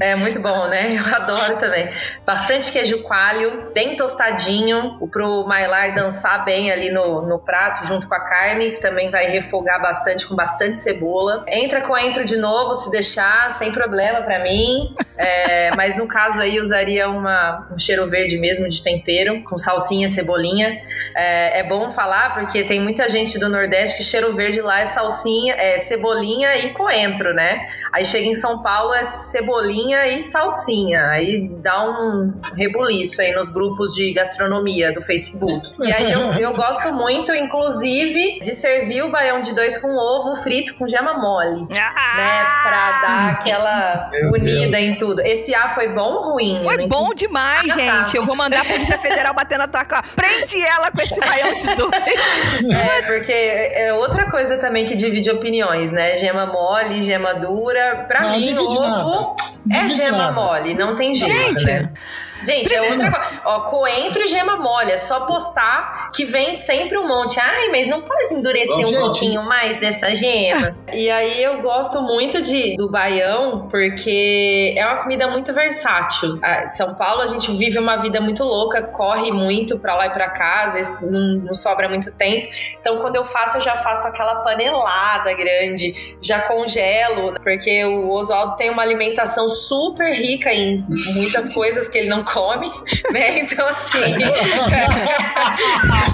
é, é muito bom, né? Eu adoro também. Bastante queijo coalho, bem tostadinho, pro Mailar dançar bem ali no, no prato, junto com a carne, que também vai refogar bastante, com bastante cebola. Entra coentro de novo, se deixar, sem problema pra mim. É, mas no caso aí, usaria uma, um cheiro verde mesmo de tempero, com salsinha, cebolinha. É, é bom falar, porque tem muita gente do Nordeste que cheiro verde lá é salsinha, é cebolinha e coentro, né? Aí chega em São Paulo é cebolinha e salsinha. Aí dá um rebuliço aí nos grupos de gastronomia do Facebook. E aí eu, eu gosto muito, inclusive, de servir o baião de dois com ovo frito com gema mole. Né, pra dar aquela Meu unida Deus. em tudo. Esse A foi bom ou ruim? Foi não bom demais, Ah, tá. gente. Eu vou mandar a Polícia Federal bater na tua cara. Prende ela com esse baião de dois. É, porque é outra coisa também que divide opiniões, né? Gema mole, gema dura. Pra Não, mim, ovo nada. é Divide gema nada. mole, não tem jeito, Gente, né? Gente, é outra coisa. Ó, coentro e gema mole. É só postar que vem sempre um monte. Ai, mas não pode endurecer Bom, um gente. pouquinho mais dessa gema? e aí eu gosto muito de, do baião, porque é uma comida muito versátil. Ah, São Paulo, a gente vive uma vida muito louca, corre muito pra lá e pra cá, às vezes não, não sobra muito tempo. Então, quando eu faço, eu já faço aquela panelada grande, já congelo, porque o Oswaldo tem uma alimentação super rica em muitas coisas que ele não come, né? Então, assim.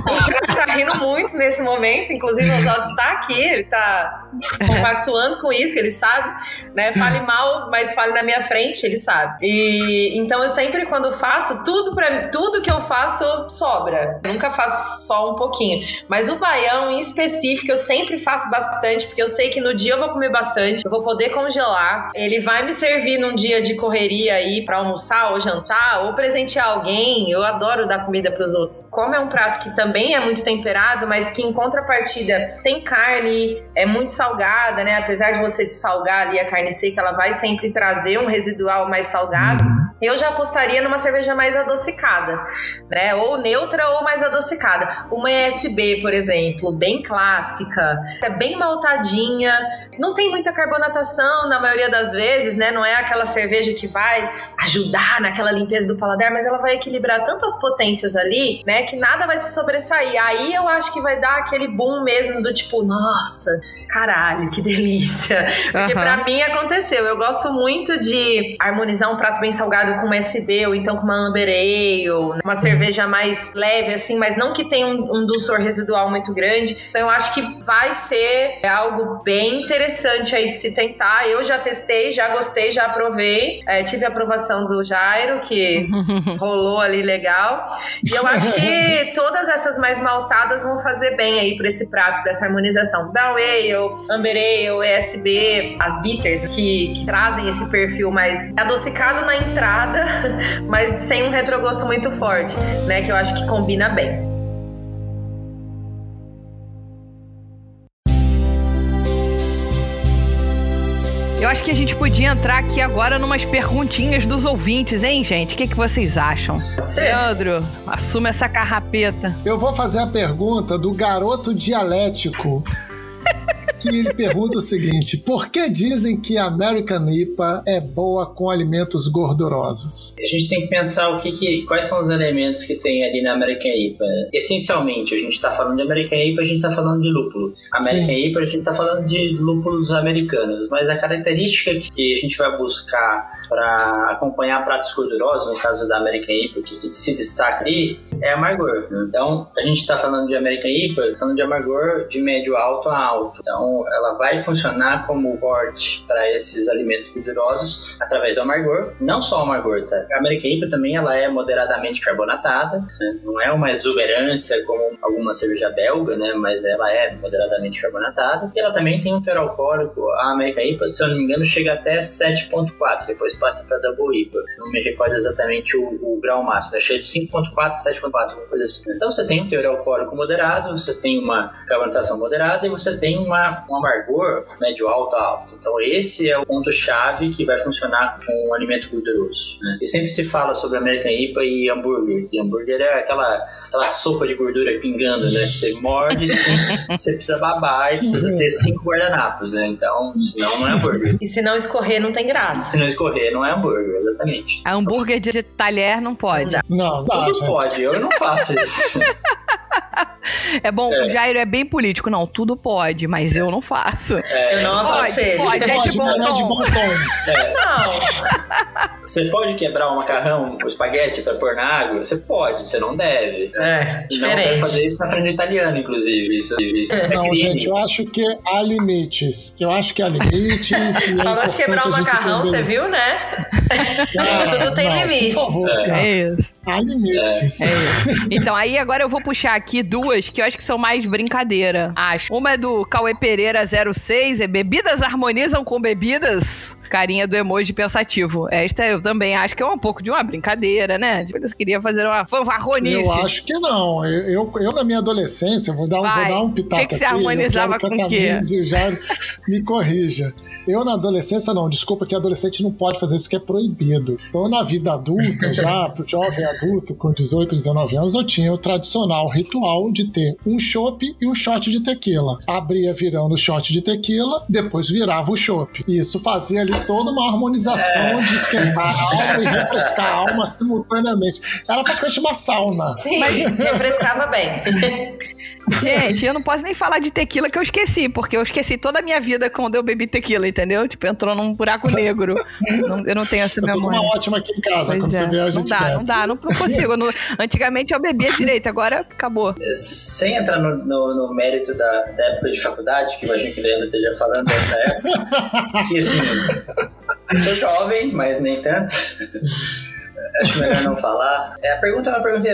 o Júlio tá rindo muito nesse momento, inclusive o Oswaldo está aqui, ele tá compactuando com isso, que ele sabe, né? Fale mal, mas fale na minha frente, ele sabe. E então eu sempre, quando faço, tudo para tudo que eu faço sobra. Eu nunca faço só um pouquinho. Mas o baião, em específico, eu sempre faço bastante, porque eu sei que no dia eu vou comer bastante, eu vou poder congelar. Ele vai me servir num dia de correria aí para almoçar ou jantar, ou presentear alguém. Eu adoro dar comida pros outros. Como é um prato que também é muito temperado, mas que em contrapartida tem carne, é muito salgada, né? Apesar de você salgar ali a carne seca, ela vai sempre trazer um residual mais salgado. Eu já apostaria numa cerveja mais adocicada, né? Ou neutra ou mais adocicada. Uma ESB, por exemplo, bem clássica, é bem maltadinha, não tem muita carbonatação na maioria das vezes, né? Não é aquela cerveja que vai ajudar naquela limpeza do paladar, mas ela vai equilibrar tantas potências ali, né? Que nada vai se sobressair. Aí eu acho que vai dar aquele boom mesmo do tipo, nossa, caralho, que delícia. Porque Aham. pra mim aconteceu. Eu gosto muito de harmonizar um prato bem salgado com uma SB ou então com uma Amber Ale, uma cerveja mais leve assim, mas não que tenha um, um dulçor residual muito grande. Então eu acho que vai ser algo bem interessante aí de se tentar. Eu já testei, já gostei, já aprovei. É, tive a aprovação do Jairo, que rolou ali legal. E eu acho que todas essas mais maltadas vão fazer bem aí pra esse prato, pra essa harmonização. Brown Ale, Amber Ale, ESB, as bitters, né, que, que trazem esse perfil mais adocicado na entrada, mas sem um retrogosto muito forte, né? Que eu acho que combina bem. Eu acho que a gente podia entrar aqui agora numas perguntinhas dos ouvintes, hein, gente? O que, que vocês acham? Leandro, assume essa carrapeta. Eu vou fazer a pergunta do garoto dialético. Que ele pergunta o seguinte: por que dizem que a American IPA é boa com alimentos gordurosos? A gente tem que pensar o que, que- quais são os elementos que tem ali na American IPA. Essencialmente, a gente está falando de American IPA, a gente está falando de lúpulo. American Sim. IPA, a gente está falando de lúpulos americanos. Mas a característica que a gente vai buscar para acompanhar pratos gordurosos, no caso da American IPA, que, se destaca ali é amargor. Então, a gente está falando de American IPA, falando de amargor de médio alto a alto. Então, ela vai funcionar como corte para esses alimentos gordurosos através do amargor. Não só o amargor, tá? A American IPA também ela é moderadamente carbonatada, né? não é uma exuberância como alguma cerveja belga, né? Mas ela é moderadamente carbonatada. E ela também tem um teor alcoólico. A American IPA, se eu não me engano, chega até 7.4, depois passa para Double IPA. Não me recordo exatamente o, o grau máximo. É cheio de 5.4, 7.4, uma coisa assim. Então você tem um teor alcoólico moderado, você tem uma carbonatação moderada e você tem uma, um amargor médio alto a alto. Então esse é o ponto-chave que vai funcionar com um alimento gorduroso. Né? E sempre se fala sobre American IPA e hambúrguer. E hambúrguer é aquela, aquela sopa de gordura pingando, né? Você morde, você precisa babar e precisa ter cinco guardanapos, né? Então, senão não é hambúrguer. E se não escorrer, não tem graça. Se não escorrer, não é hambúrguer, exatamente. A hambúrguer de, talher não pode. Não, dá, Tudo gente. pode, eu não faço isso. É bom, É. o Jairo é bem político. Não, tudo pode, mas eu não faço. Eu não Pode, aconselho. pode. é de Pode, bom não é de tom. bom tom. É, Não. você pode quebrar o macarrão, o espaguete pra pôr na água? Você pode, você não deve. É, Não deve diferente. fazer isso na frente do italiano, inclusive. Isso, isso é Não, crime. gente, eu acho que há limites. Eu acho que há limites. é Falou de quebrar o macarrão, você viu, né? Cara, Tudo tem não, limite. Por favor, É. não. É isso. há limites. É isso. Então, aí agora eu vou puxar aqui duas que eu acho que são mais brincadeira. Acho. Uma é do Cauê Pereira 06, é Bebidas harmonizam com bebidas? Carinha do emoji pensativo. Esta eu também acho que é um pouco de uma brincadeira, né? Tipo, Eles queriam fazer uma fanfarronice. Eu acho que não. Eu, eu, eu, na minha adolescência, vou dar, um- Vai. vou dar um pitaco Que que você aqui. harmonizava eu quero que com o quê? E Jairo me corrija. Eu, na adolescência, não. Desculpa que adolescente não pode fazer isso que é proibido. Então, na vida adulta, já, pro jovem adulto, com 18, 19 anos, eu tinha o tradicional ritual de ter um chopp e um shot de tequila. Abria virando o shot de tequila, depois virava o chopp. E isso fazia ali toda uma harmonização de esquentar a alma e refrescar a alma simultaneamente. Era praticamente uma sauna. Sim, refrescava bem. Gente, eu não posso nem falar de tequila que eu esqueci, porque eu esqueci toda a minha vida quando eu bebi tequila, entendeu? Tipo, entrou num buraco negro. Não- eu não tenho essa Eu memória. uma ótima aqui em casa, Pois quando você é. vê a não gente dá, bebe. não dá, não, não consigo. Não- antigamente eu bebia direito, agora acabou. Sem entrar no, no- no mérito da, da época de faculdade, que eu imagino que o Leandro esteja falando dessa época, que assim, eu sou jovem, mas nem tanto. Acho melhor não falar. É, a pergunta é uma pergunta.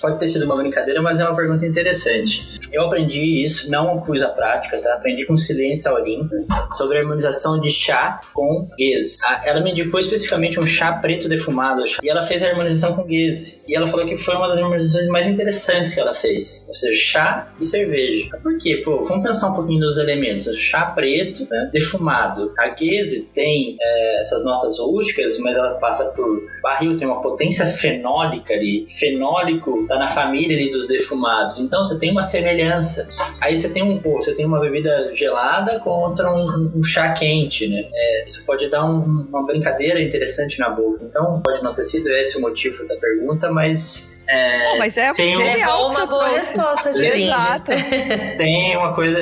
Pode ter sido uma brincadeira, mas é uma pergunta interessante. Eu aprendi isso, não pus a prática, tá? Aprendi com Silêncio Saurim sobre a harmonização de chá com guese. Ah, Ela me indicou especificamente um chá preto defumado e ela fez a harmonização com guese. E ela falou que foi uma das harmonizações mais interessantes que ela fez. Ou seja, chá e cerveja. Por quê? Pô, vamos pensar um pouquinho nos elementos. Chá preto, né, defumado. A guese tem é, essas notas rústicas, mas ela passa por barril, tem uma potência fenólica ali. Fenólico tá na família ali dos defumados. Então você tem uma semelhança. Aí você tem um, você tem uma bebida gelada contra um, um chá quente, né? É, isso pode dar um- uma brincadeira interessante na boca. Então pode não ter sido esse o motivo da pergunta, mas é, Pô, mas é tem um- uma boa trouxe. resposta de. Exato. tem uma coisa.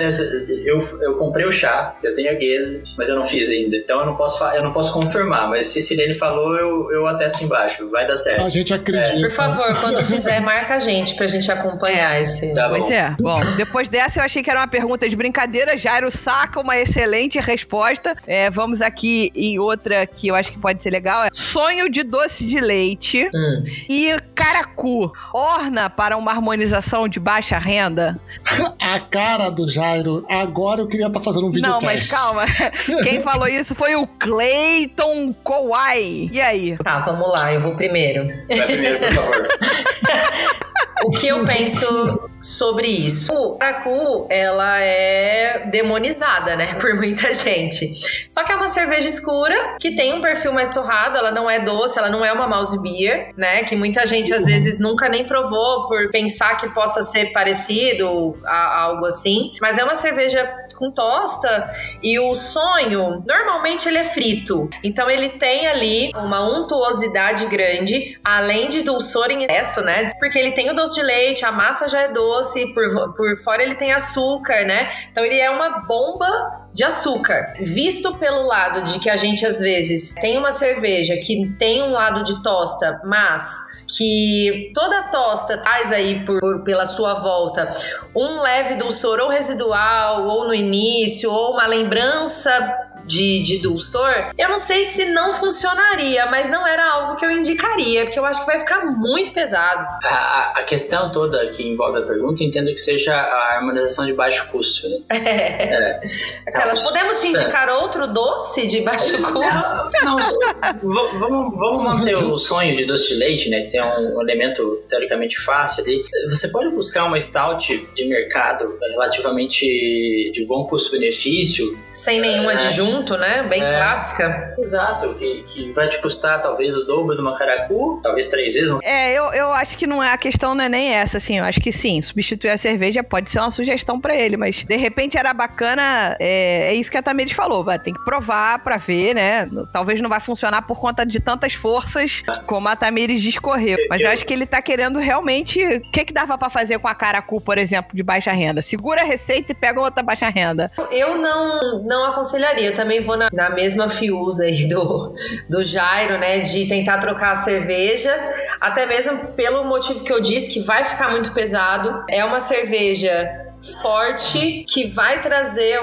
Eu, eu comprei o chá, eu tenho a guese, mas eu não fiz ainda. Então eu não posso, eu não posso confirmar. Mas se Sirene falou, eu, eu atesto embaixo. Vai dar certo. A gente acredita. Por favor, quando fizer, marca a gente pra gente acompanhar esse. Tá bom. Pois é. Bom, depois dessa eu achei que era uma pergunta de brincadeira. Jairo saca uma excelente resposta. É, vamos aqui em outra que eu acho que pode ser legal. É sonho de doce de leite Hum. e caracu. Orna para uma harmonização de baixa renda? A cara do Jairo, agora eu queria estar fazendo um vídeo Não, mas calma. Quem falou isso foi o Clayton Kowai. E aí? Tá, vamos lá, eu vou primeiro. Vai primeiro, por favor. O que eu penso sobre isso? O Caracu, ela é demonizada, né, por muita gente. Só que é uma cerveja escura, que tem um perfil mais torrado, ela não é doce, ela não é uma mouse beer, né, que muita gente às vezes nunca nem provou por pensar que possa ser parecido a, algo assim. Mas é uma cerveja com tosta e o sonho, normalmente ele é frito. Então ele tem ali uma untuosidade grande, além de dulçor em excesso, né? Porque ele tem o doce de leite, a massa já é doce, por, por fora ele tem açúcar, né? Então ele é uma bomba de açúcar. Visto pelo lado de que a gente às vezes tem uma cerveja que tem um lado de tosta, mas que toda tosta traz aí por, por, pela sua volta um leve dulçor ou residual ou no início ou uma lembrança de, de dulçor, eu não sei se não funcionaria, mas não era algo que eu indicaria, porque eu acho que vai ficar muito pesado. A, a questão toda que envolve a pergunta, entendo que seja a harmonização de baixo custo. Né? É. é. Aquelas, podemos te indicar é. outro doce de baixo custo? Não, não vamos, vamos manter o sonho de doce de leite, né? Que tem um, um elemento teoricamente fácil ali. Você pode buscar uma stout de mercado relativamente de bom custo-benefício. Sem nenhum é, adjunto junto, né? Bem é, clássica. Exato, que, que vai te custar talvez o dobro do macaracu, talvez três vezes. É, eu, eu acho que não é a questão, não é nem essa, assim. Eu acho que sim, substituir a cerveja pode ser uma sugestão para ele, mas de repente era bacana. É, é isso que a Tamires falou, vai, tem que provar para ver, né? Talvez não vai funcionar por conta de tantas forças como a Tamires discorreu. Mas eu, eu acho que ele tá querendo realmente. O que, que dava para fazer com a caracu, por exemplo, de baixa renda? Segura a receita e pega outra baixa renda. Eu não, não aconselharia. Eu também vou na, na mesma fiusa aí do, do Jairo, né? De tentar trocar a cerveja, até mesmo pelo motivo que eu disse, que vai ficar muito pesado. É uma cerveja forte que vai trazer,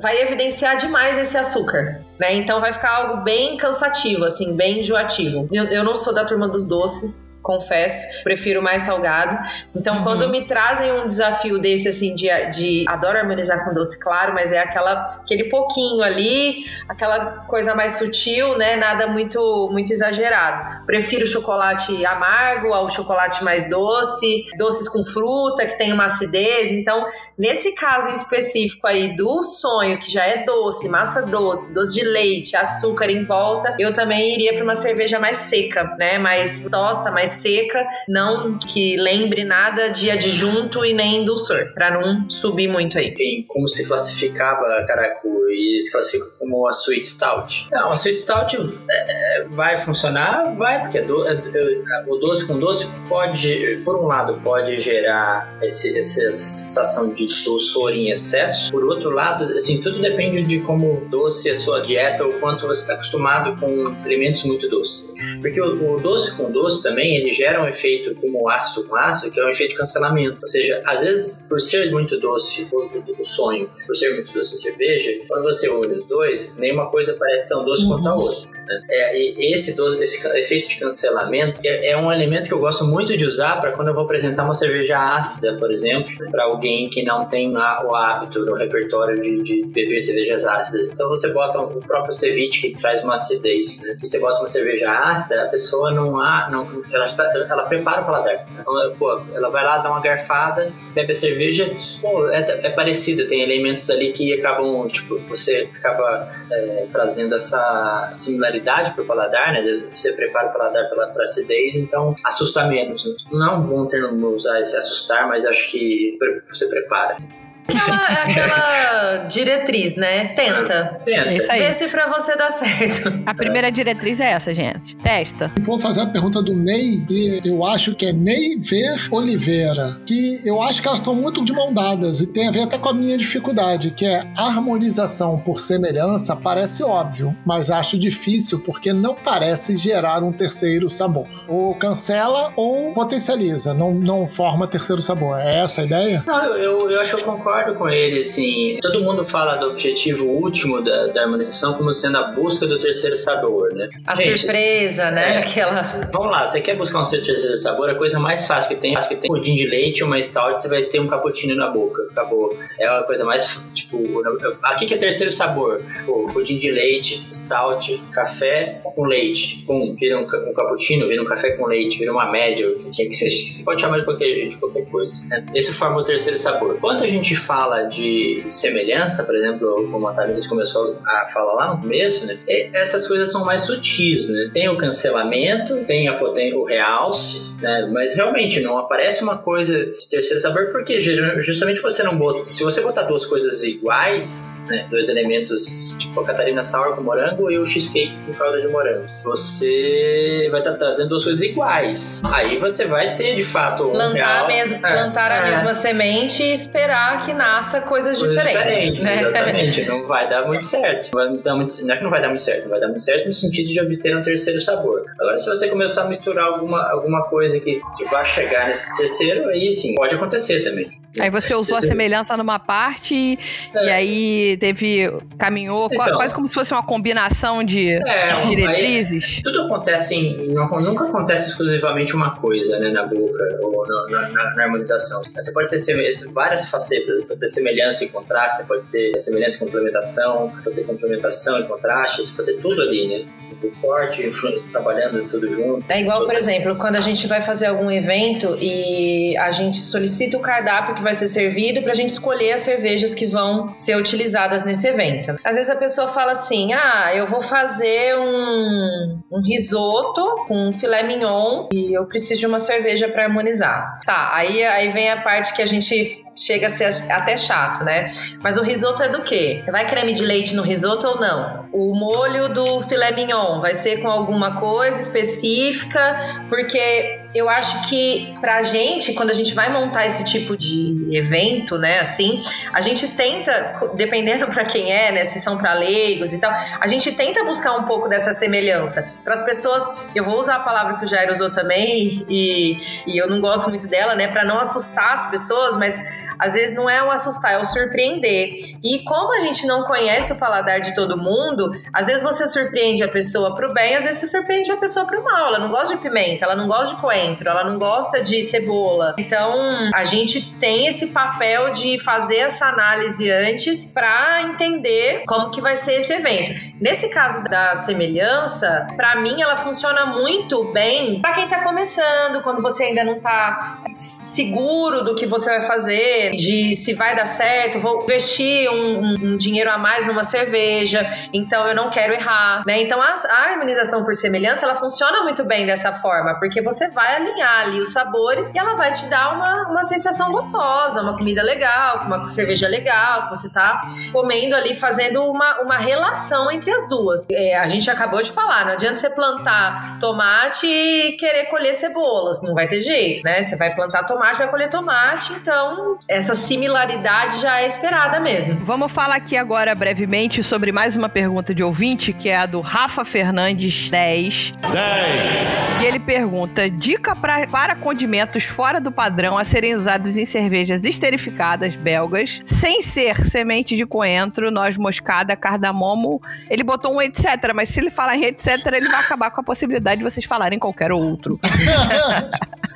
vai evidenciar demais esse açúcar. Né? Então vai ficar algo bem cansativo, assim, bem enjoativo. Eu, eu não sou da turma dos doces, confesso, prefiro mais salgado. Então, uhum. quando me trazem um desafio desse, assim, de, de. Adoro harmonizar com doce, claro, mas é aquela, aquele pouquinho ali, aquela coisa mais sutil, né? Nada muito, muito exagerado. Prefiro chocolate amargo ao chocolate mais doce, doces com fruta, que tem uma acidez. Então, nesse caso específico aí do sonho, que já é doce, massa doce, doce de leite, açúcar em volta, eu também iria para uma cerveja mais seca, né? Mais tosta, mais seca, não que lembre nada de adjunto e nem dulçor, para não subir muito aí. E como se classificava Caracu e se classifica como a Sweet Stout? Não, a Sweet Stout é, é, vai funcionar, vai, porque do, é, é, o doce com doce pode, por um lado, pode gerar esse, essa sensação de doçor em excesso, por outro lado, assim, tudo depende de como doce é a sua dieta ou quanto você está acostumado com alimentos muito doces. Porque o, o doce com doce também, ele gera um efeito como ácido com ácido, que é um efeito cancelamento. Ou seja, às vezes, por ser muito doce o, o sonho, por ser muito doce a cerveja, quando você une os dois, nenhuma coisa parece tão doce uhum. quanto a outra. É, esse, esse efeito de cancelamento é, é, um elemento que eu gosto muito de usar para quando eu vou apresentar uma cerveja ácida, por exemplo, para alguém que não tem o hábito no repertório de, de, beber cervejas ácidas. Então você bota o próprio ceviche que traz uma acidez, né? E você bota uma cerveja ácida, a pessoa não há, não, ela, está, ela prepara o paladar. Então, pô, ela vai lá, dá uma garfada, bebe a cerveja, pô, é, é parecido, tem elementos ali que acabam, tipo, você acaba é, trazendo essa similaridade para o paladar, né? Você prepara o paladar para acidez, então assusta menos. Né? Não é um bom termo usar esse assustar, mas acho que você prepara. Aquela, aquela diretriz, né? Tenta. Tenta. É isso aí. Vê se pra você dá certo. A primeira diretriz é essa, gente. Testa. Vou fazer a pergunta do Ney, e eu acho que é Ney Ver Oliveira, que eu acho que elas estão muito de mão dadas e tem a ver até com a minha dificuldade, que é harmonização por semelhança parece óbvio, mas acho difícil porque não parece gerar um terceiro sabor. Ou cancela ou potencializa, não, não forma terceiro sabor. É essa a ideia? Não, eu, eu acho que eu concordo concordo com ele, assim. Todo mundo fala do objetivo último da, da harmonização como sendo a busca do terceiro sabor, né? A Gente, surpresa, né? É, Aquela. Vamos lá, você quer buscar um terceiro sabor? A coisa mais fácil que tem, que tem pudim de leite, uma stout, você vai ter um cappuccino na boca. Acabou. É a coisa mais, tipo, aqui que é terceiro sabor. O pudim de leite, stout, café com leite. Com, vira um, um cappuccino, vira um café com leite, vira uma média, que, que você, você pode chamar de qualquer, de qualquer coisa. Né? Esse forma o terceiro sabor. Quando a gente fala de semelhança, por exemplo, como a Thalys começou a falar lá no começo, né? essas coisas são mais sutis, né? Tem o cancelamento, tem a, o realce, né? Mas realmente não aparece uma coisa de terceiro sabor porque justamente você não bota. Se você botar duas coisas iguais, né? Dois elementos, tipo a Catarina Sour com morango e o cheesecake com calda de morango, você vai estar trazendo duas coisas iguais. Aí você vai ter de fato um Plantar, real- plantar a é. mesma semente e esperar que nasça coisas, Coisas diferentes, né? Exatamente, não vai dar muito certo. Não, vai dar muito, não é que não vai dar muito certo, não vai dar muito certo no sentido de obter um terceiro sabor. Agora, se você começar a misturar alguma, alguma coisa que, que vai chegar nesse terceiro, aí sim, pode acontecer também. Aí você usou a semelhança numa parte e, e aí teve. caminhou Então. quase como se fosse uma combinação de É, aí- diretrizes. tudo acontece em. não- nunca acontece exclusivamente uma coisa, né, na boca ou na, na- na- na harmonização. Você pode ter várias facetas, você pode ter semelhança e contraste, você pode ter semelhança e complementação, pode ter complementação e contraste, você pode ter tudo ali, né? O corte, trabalhando tudo junto. É igual, por exemplo, quando a gente vai fazer algum evento e a gente solicita o cardápio que vai ser servido pra gente escolher as cervejas que vão ser utilizadas nesse evento. Às vezes a pessoa fala assim: ah, eu vou fazer um, um risoto com filé mignon e eu preciso de uma cerveja pra harmonizar. Tá, aí, aí vem a parte que a gente chega a ser até chato, né? Mas o risoto é do quê? Vai creme de leite no risoto ou não? O molho do filé mignon vai ser com alguma coisa específica, porque eu acho que pra gente, quando a gente vai montar esse tipo de evento, né, assim, a gente tenta, dependendo pra quem é, né, se são pra leigos e tal, a gente tenta buscar um pouco dessa semelhança. Para as pessoas, eu vou usar a palavra que o Jair usou também e, e eu não gosto muito dela, né, Pra não assustar as pessoas, mas às vezes não é o assustar, é o surpreender. E como a gente não conhece o paladar de todo mundo, às vezes você surpreende a pessoa pro bem, às vezes você surpreende a pessoa pro mal. Ela não gosta de pimenta, ela não gosta de coentro, ela não gosta de cebola. Então, a gente tem esse papel de fazer essa análise antes para entender como que vai ser esse evento. Nesse caso da semelhança, para mim ela funciona muito bem para quem tá começando, quando você ainda não tá seguro do que você vai fazer, de se vai dar certo, vou investir um, um- um dinheiro a mais numa cerveja, então eu não quero errar, né? Então a, a harmonização por semelhança, ela funciona muito bem dessa forma, porque você vai alinhar ali os sabores e ela vai te dar uma, uma sensação gostosa, uma comida legal, uma cerveja legal, que você tá comendo ali, fazendo uma, uma relação entre as duas. É, a gente acabou de falar, não adianta você plantar tomate e querer colher cebolas, não vai ter jeito, né? Você vai plantar tomate, vai colher tomate, então essa similaridade já é esperada mesmo. Vamos falar aqui agora brevemente sobre mais uma pergunta de ouvinte, que é a do Rafa Fernandes 10. 10, E ele pergunta: dica pra- para condimentos fora do padrão a serem usados em cervejas esterificadas belgas, sem ser semente de coentro, noz moscada, cardamomo. Ele botou um etc, mas se ele falar em etc, ele vai acabar com a possibilidade de vocês falarem qualquer outro.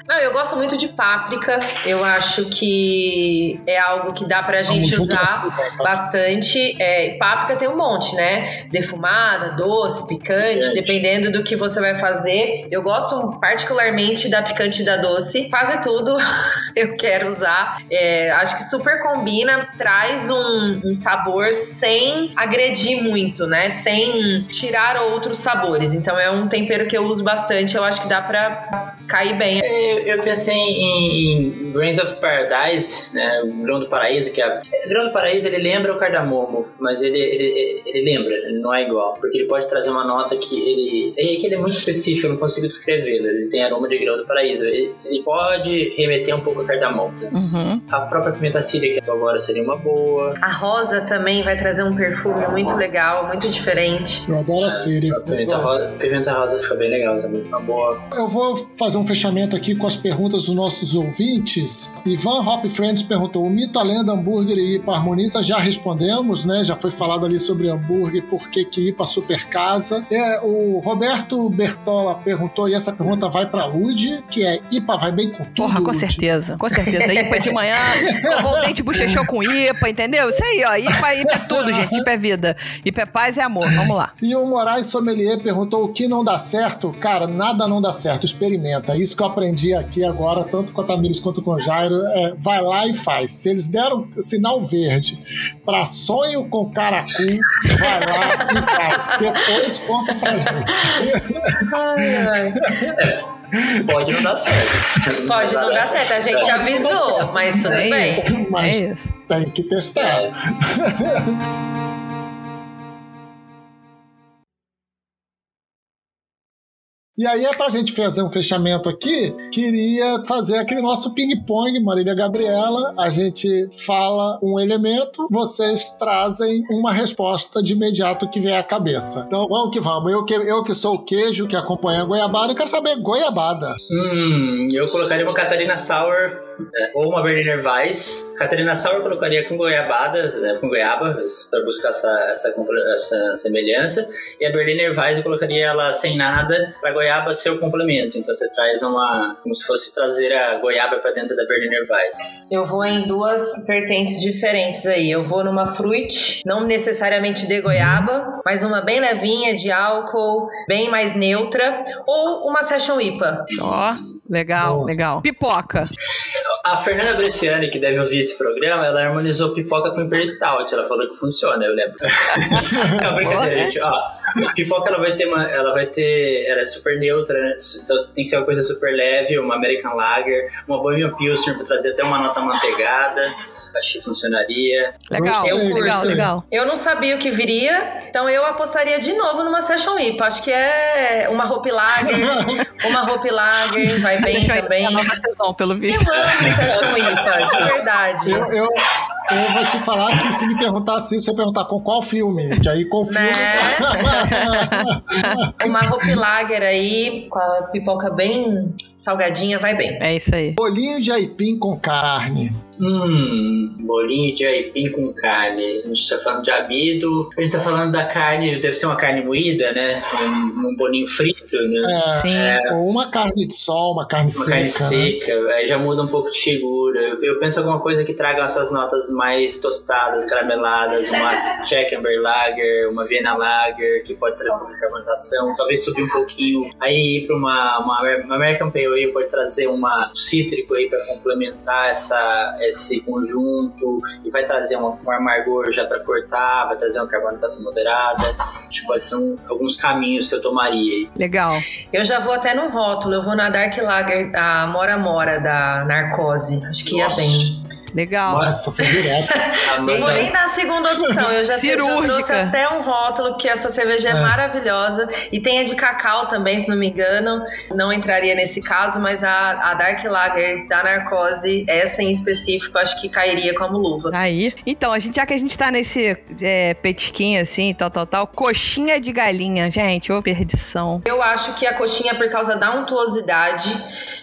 Não, eu gosto muito de páprica. Eu acho que é algo que dá pra gente Vamos usar ideia, tá? bastante. É, páprica tem um monte, né? Defumada, doce, picante, Picante. dependendo do que você vai fazer. Eu gosto particularmente da picante e da doce. Quase tudo eu quero usar. É, acho que super combina, traz um, um sabor sem agredir muito, né? Sem tirar outros sabores. Então é um tempero que eu uso bastante. Eu acho que dá pra cair bem. Eu, eu pensei em, em Grains of Paradise, né, o grão do paraíso, que é... O grão do paraíso, ele lembra o cardamomo, mas ele, ele, ele lembra, ele não é igual, porque ele pode trazer uma nota que ele... É que ele é muito específico, eu não consigo descrevê-lo, ele tem aroma de grão do paraíso, ele, ele pode remeter um pouco a cardamomo. Uhum. A própria pimenta síria, que agora seria uma boa. A rosa também vai trazer um perfume muito legal, muito diferente. Eu adoro a Siri. A pimenta rosa, pimenta rosa fica bem legal também, uma boa. Eu vou fazer um fechamento aqui com as perguntas dos nossos ouvintes. Ivan Hop Friends perguntou: o mito, a lenda, hambúrguer e IPA harmoniza? Já respondemos, né? Já foi falado ali sobre hambúrguer, por que que IPA super casa. É, o Roberto Bertola perguntou, e essa pergunta vai pra Lud, que é IPA vai bem com tudo. Porra, com Lud? certeza. Com certeza. IPA de manhã, o dente bochechou com IPA, entendeu? Isso aí, ó. IPA, IPA é tudo, gente. IPA é vida. IPA é paz e amor. Vamos lá. E o Moraes Sommelier perguntou o que não dá certo. Cara, nada não dá certo, experimenta. Isso que eu aprendi aqui agora, tanto com a Tamires quanto com o Jairo, é vai lá e faz. Se eles deram sinal verde para sonho com caracu, vai lá e faz. Depois conta pra gente. Ai, ai. Pode não dar certo. Pode não dar certo, a gente avisou, mas tudo É bem. Mas É tem que testar. E aí, é pra gente fazer um fechamento aqui, queria fazer aquele nosso ping-pong, Marília Gabriela. A gente fala um elemento, vocês trazem uma resposta de imediato que vier à cabeça. Então, vamos que vamos. Eu que, eu que sou o queijo que acompanha a goiabada, eu quero saber goiabada. Hum, eu colocaria uma Catarina Sour é, ou uma Berliner Weiss. Catarina Sour eu colocaria com goiabada, né, com goiaba, para buscar essa, essa, essa semelhança. E a Berliner Weiss eu colocaria ela sem nada, para goiaba ser o complemento. Então você traz uma. como se fosse trazer a goiaba para dentro da Berliner Weiss. Eu vou em duas vertentes diferentes aí. Eu vou numa fruit, não necessariamente de goiaba, mas uma bem levinha, de álcool, bem mais neutra, ou uma session IPA. Ó, legal, Boa. legal. Pipoca. A Fernanda Bresciani, que deve ouvir esse programa, ela harmonizou pipoca com Imperial Stout. Ela falou que funciona, eu lembro. Não, brincadeira, gente. Ó, pipoca ela vai ter uma. Ela vai ter. Ela é super neutra, né? Então tem que ser uma coisa super leve, uma American Lager, uma Bohemian Pilsner pra trazer até uma nota manteigada. Acho que funcionaria. Legal, legal, legal. Eu não sabia o que viria, então eu apostaria de novo numa session IPA. Acho que é uma Hope Lager, uma Hope Lager, vai bem também. entrar numa sessão, pelo visto. Eu amo session IPA, de verdade. Eu, eu, eu vou te falar que se me perguntar assim, se eu perguntar com qual filme, que aí com o filme. Uma Hope Lager aí, com a pipoca bem salgadinha, vai bem. É isso aí. Bolinho de aipim com carne. Hum, bolinho de aipim com carne. A gente tá falando de amido. A gente tá falando da carne, deve ser uma carne moída, né? Um, um bolinho frito, né? É, Sim. Ou uma carne de sol, uma carne Uma seca. carne né? seca, aí já muda um pouco de figura. Eu, eu penso alguma coisa que traga essas notas mais tostadas, carameladas, uma Czech Amber Lager, uma Vienna Lager, que pode trazer uma carbonatação, talvez subir um pouquinho. Aí ir para uma, uma, uma American Pale Ale pode trazer uma cítrico aí para complementar essa, esse conjunto e vai trazer um, um amargor já para cortar, vai trazer uma carbonatação moderada. Acho que pode ser um- alguns caminhos que eu tomaria aí. Legal. Eu já vou até num rótulo, eu vou na Dark Lager, a Mora Mora da Narcose. Acho que ia Nossa. bem. Legal. Nossa, foi direto. Eu vou nem na segunda opção, eu já, te- já trouxe Cirúrgica. até um rótulo, porque essa cerveja é, É. maravilhosa. E tem a de cacau também, se não me engano. Não entraria nesse caso, mas a, a Dark Lager da Narcose, essa em específico, acho que cairia como luva. Aí. Então, a gente, já que a gente tá nesse é, petisquinho assim, tal, tal, tal, coxinha de galinha, gente, ô perdição. Eu acho que a coxinha, por causa da untuosidade,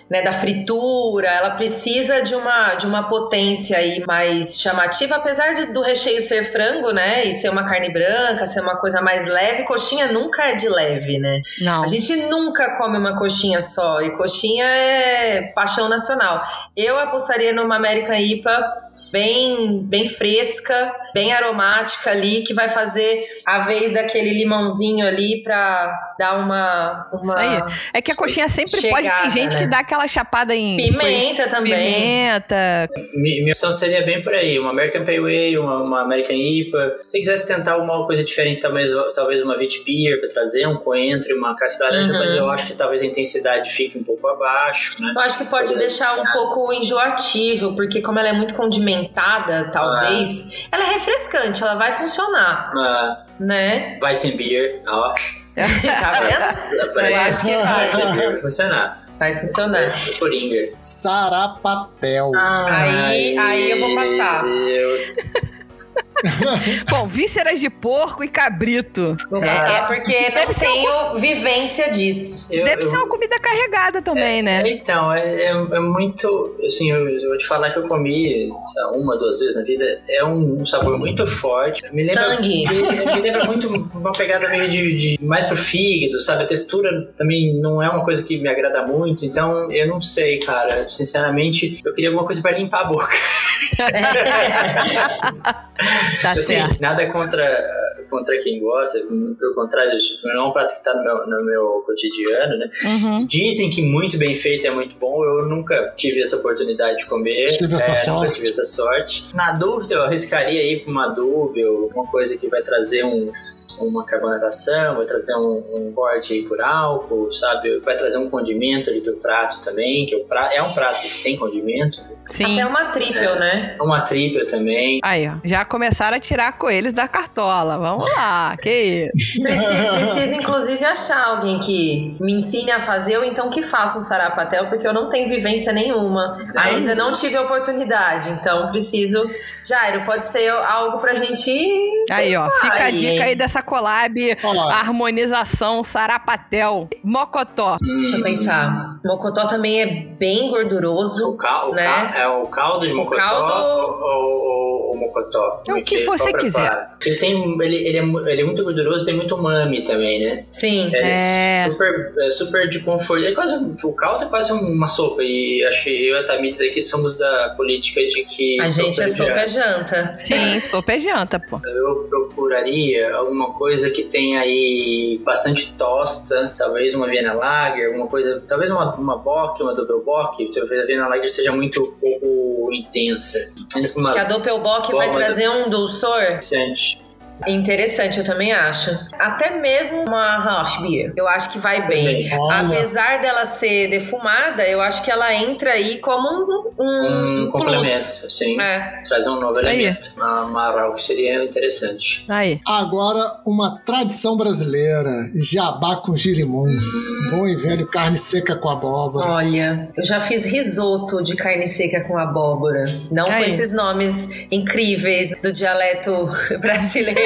né, da fritura, ela precisa de uma, de uma potência aí mais chamativa, apesar de, do recheio ser frango, né, e ser uma carne branca, ser uma coisa mais leve, coxinha nunca é de leve, né? Não. A gente nunca come uma coxinha só, e coxinha é paixão nacional. Eu apostaria numa American IPA bem, bem fresca, bem aromática ali, que vai fazer a vez daquele limãozinho ali pra dar uma. uma Isso aí. É que a coxinha sempre pode. Tem Chegada, gente né? que dá aquela chapada em. Pimenta também. Pimenta. Mi- Minha opção seria bem por aí, uma American Pale Ale, uma, uma American IPA. Se quisesse tentar uma coisa diferente, talvez, talvez uma Wheat Beer para trazer um coentro e uma casca laranja, Uhum. mas eu acho que talvez a intensidade fique um pouco abaixo, né? Eu acho que pode deixar um pouco enjoativo, porque como ela é muito condimentada, talvez, ela é refrescante, ela vai funcionar, Uma né? Weizenbier, ó. tá vendo? Eu acho que vai. Funcionar. Vai funcionar. Coringa. Sarapatel. Aí, aí eu vou passar. Meu Bom, vísceras de porco e cabrito. Vou É, passar porque não tenho vivência disso. Eu- Deve eu- ser uma comida carregada também, né? Então, é, é, é muito. Assim, eu, eu vou te falar que eu comi uma, duas vezes na vida. É um, um sabor muito forte. Me lembra, Sangue. Me, me lembra muito uma pegada meio de, de- mais pro fígado, sabe? A textura também não é uma coisa que me agrada muito. Então, eu não sei, cara. Sinceramente, eu queria alguma coisa pra limpar a boca. Tá Assim, certo. nada contra, contra quem gosta, pelo contrário, tipo, não é um prato que tá no meu, no meu cotidiano, né? Uhum. Dizem que muito bem feito é muito bom. Eu nunca tive essa oportunidade de comer. Tive essa é, Nunca sorte. tive essa sorte. Na dúvida, eu arriscaria ir pra uma dúvida ou alguma coisa que vai trazer um, uma carbonatação, vai trazer um, um corte aí por álcool, sabe? Vai trazer um condimento ali pro prato também, que o prato, é um prato que tem condimento. Sim. Até uma triple, né? Uma triple também. Aí, ó. Já começaram a tirar coelhos da cartola. Vamos lá, que isso. Preciso, preciso, inclusive, achar alguém que me ensine a fazer ou então que faça um sarapatel, porque eu não tenho vivência nenhuma. Ainda não tive oportunidade, então preciso. Jairo, pode ser algo pra gente. Aí, ó. Fica a Aí, dica hein? aí dessa collab, Olha lá. harmonização, sarapatel, mocotó. Deixa eu pensar. Mocotó também é bem O, gorduroso. cal, o Né? cal- é o caldo de O mocotó caldo- ou, ou- ou o mocotó? É o que você preparo? Ele, tem, ele, ele, é, ele é muito gorduroso, tem muito umami também, né? Sim. É. super, é super de conforto. É quase, o caldo é quase uma sopa. E acho que eu e a Tamires aqui somos da política de que. A gente é sopa é janta. janta. Sim, sopa é janta, pô. Eu procuraria alguma coisa que tenha aí bastante tosta, talvez uma Viena Lager, alguma coisa, talvez uma, uma Bock, uma Double Bock, talvez a Viena Lager seja muito pouco intensa. Com Acho uma que a Doppelbock vai trazer um dulçor interessante. Interessante, eu também acho. Até mesmo uma Rausch Beer, eu acho que vai bem. Olha. Apesar dela ser defumada, eu acho que ela entra aí como um, um, Um plus. complemento, sim. É. Trazer um novo Isso aí. elemento. Uma, uma Rauch seria interessante. Aí. Agora, uma tradição brasileira: jabá com girimum. Bom e velho carne seca com abóbora. Olha, eu já fiz risoto de carne seca com abóbora. Não com Aí. esses nomes incríveis do dialeto brasileiro,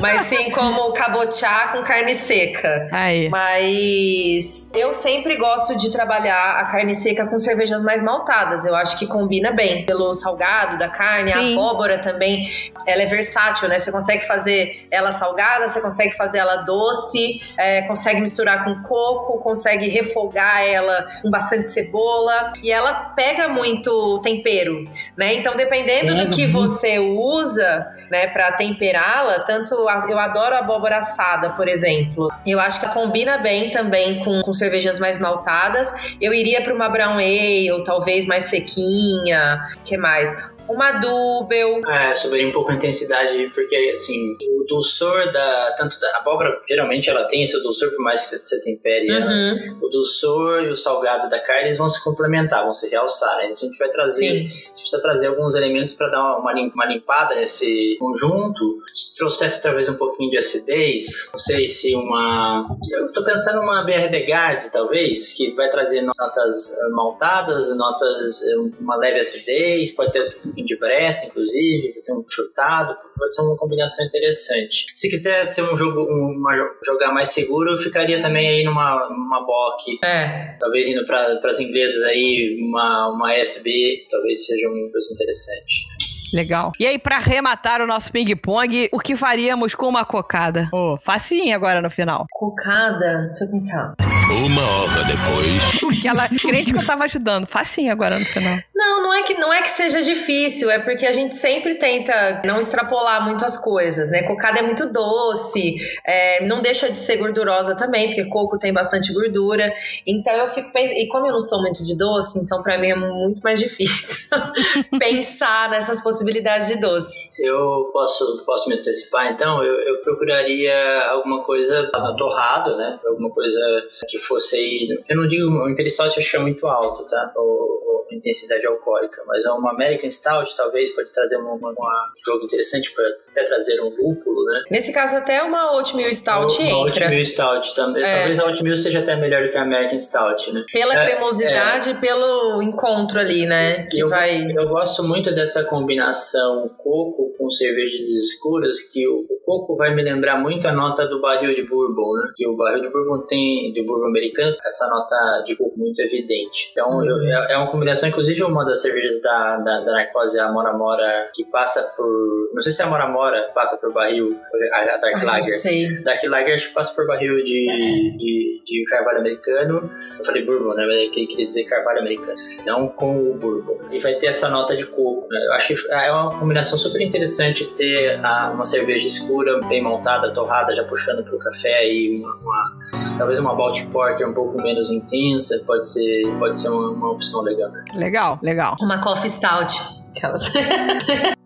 mas sim como cabochá com carne seca. Aí. Mas eu sempre gosto de trabalhar a carne seca com cervejas mais maltadas. Eu acho que combina bem pelo salgado da carne, Sim. a abóbora também. Ela é versátil, né? Você consegue fazer ela salgada, você consegue fazer ela doce, é, consegue misturar com coco, consegue refogar ela com bastante cebola e ela pega muito tempero, né? Então, dependendo do Pega que você usa, né, para temperá-la, tanto eu adoro abóbora assada, por exemplo. Eu acho que combina bem também com, com cervejas mais maltadas. Eu iria para uma brown ale, talvez mais sequinha. que mais? Uma double. É, subiria um pouco a intensidade, porque assim, o dulçor da. Tanto da abóbora, geralmente ela tem esse dulçor, por mais que você, tempere ela. Uhum, O dulçor e o salgado da carne eles vão se complementar, vão se realçar. né? A gente vai trazer. sim. A gente precisa trazer alguns elementos para dar uma, uma lim- uma limpada nesse conjunto. Se trouxesse talvez um pouquinho de acidez, não sei se uma. Eu tô pensando numa BR Begard, talvez, que vai trazer notas maltadas, notas, eh, uma leve acidez, pode ter de breta, inclusive, ter um frutado, pode ser uma combinação interessante. Se quiser ser um jogo, um- uma, jo- jogar mais seguro, eu ficaria também aí numa, numa Bock, É. talvez indo para as inglesas aí, uma, uma SB, talvez seja uma coisa interessante. Legal. E aí, pra arrematar o nosso ping-pong, o que faríamos com uma cocada? Ô, facinho agora no final. Cocada, deixa eu pensar. Uma hora depois. Aquela crente que eu tava ajudando. Facinho agora no final. Não, não é que não é que seja difícil, é porque a gente sempre tenta não extrapolar muito as coisas, né? Cocada é muito doce, é, não deixa de ser gordurosa também, porque coco tem bastante gordura. Então eu fico pensando, e como eu não sou muito de doce, então pra mim é muito mais difícil pensar nessas possibilidades de doce. Eu posso, posso me antecipar, então? Eu, eu procuraria alguma coisa torrado, né? Alguma coisa que fosse aí... Eu não digo... O Imperial Stout eu acho que é muito alto, tá? O, o- a intensidade alcoólica. Mas uma American Stout, talvez, pode trazer uma, uma- um jogo interessante para até trazer um lúpulo, né? Nesse caso, até uma oatmeal stout Uma entra. Oatmeal Stout também. É. Talvez a Oatmeal seja até melhor do que a American Stout, né? Pela É, cremosidade e pelo encontro ali, né? Que eu, vai. eu gosto muito dessa combinação coco com cervejas escuras, que o, o coco vai me lembrar muito a nota do barril de bourbon, né? Que o barril de bourbon tem, de bourbon americano, essa nota de coco muito evidente. Então, eu- é, é uma combinação, inclusive uma das cervejas da, da, da Narcose, a Mora Mora, que passa por... Não sei se a Mora Mora passa por barril, a, a Dark Ai, não Lager. sei. Dark Lager acho que passa por barril de, de, de carvalho americano. Eu falei bourbon, né? Mas eu queria dizer carvalho americano. Não com o bourbon. E vai ter essa nota de coco. Né? Eu acho que é uma combinação super interessante ter ah, uma cerveja escura, bem montada, torrada, já puxando pro café e uma, uma- talvez uma Baltic Porter um pouco menos intensa. Pode ser, pode ser uma, uma opção legal. Né? Legal, legal. Uma coffee stout. Aquelas.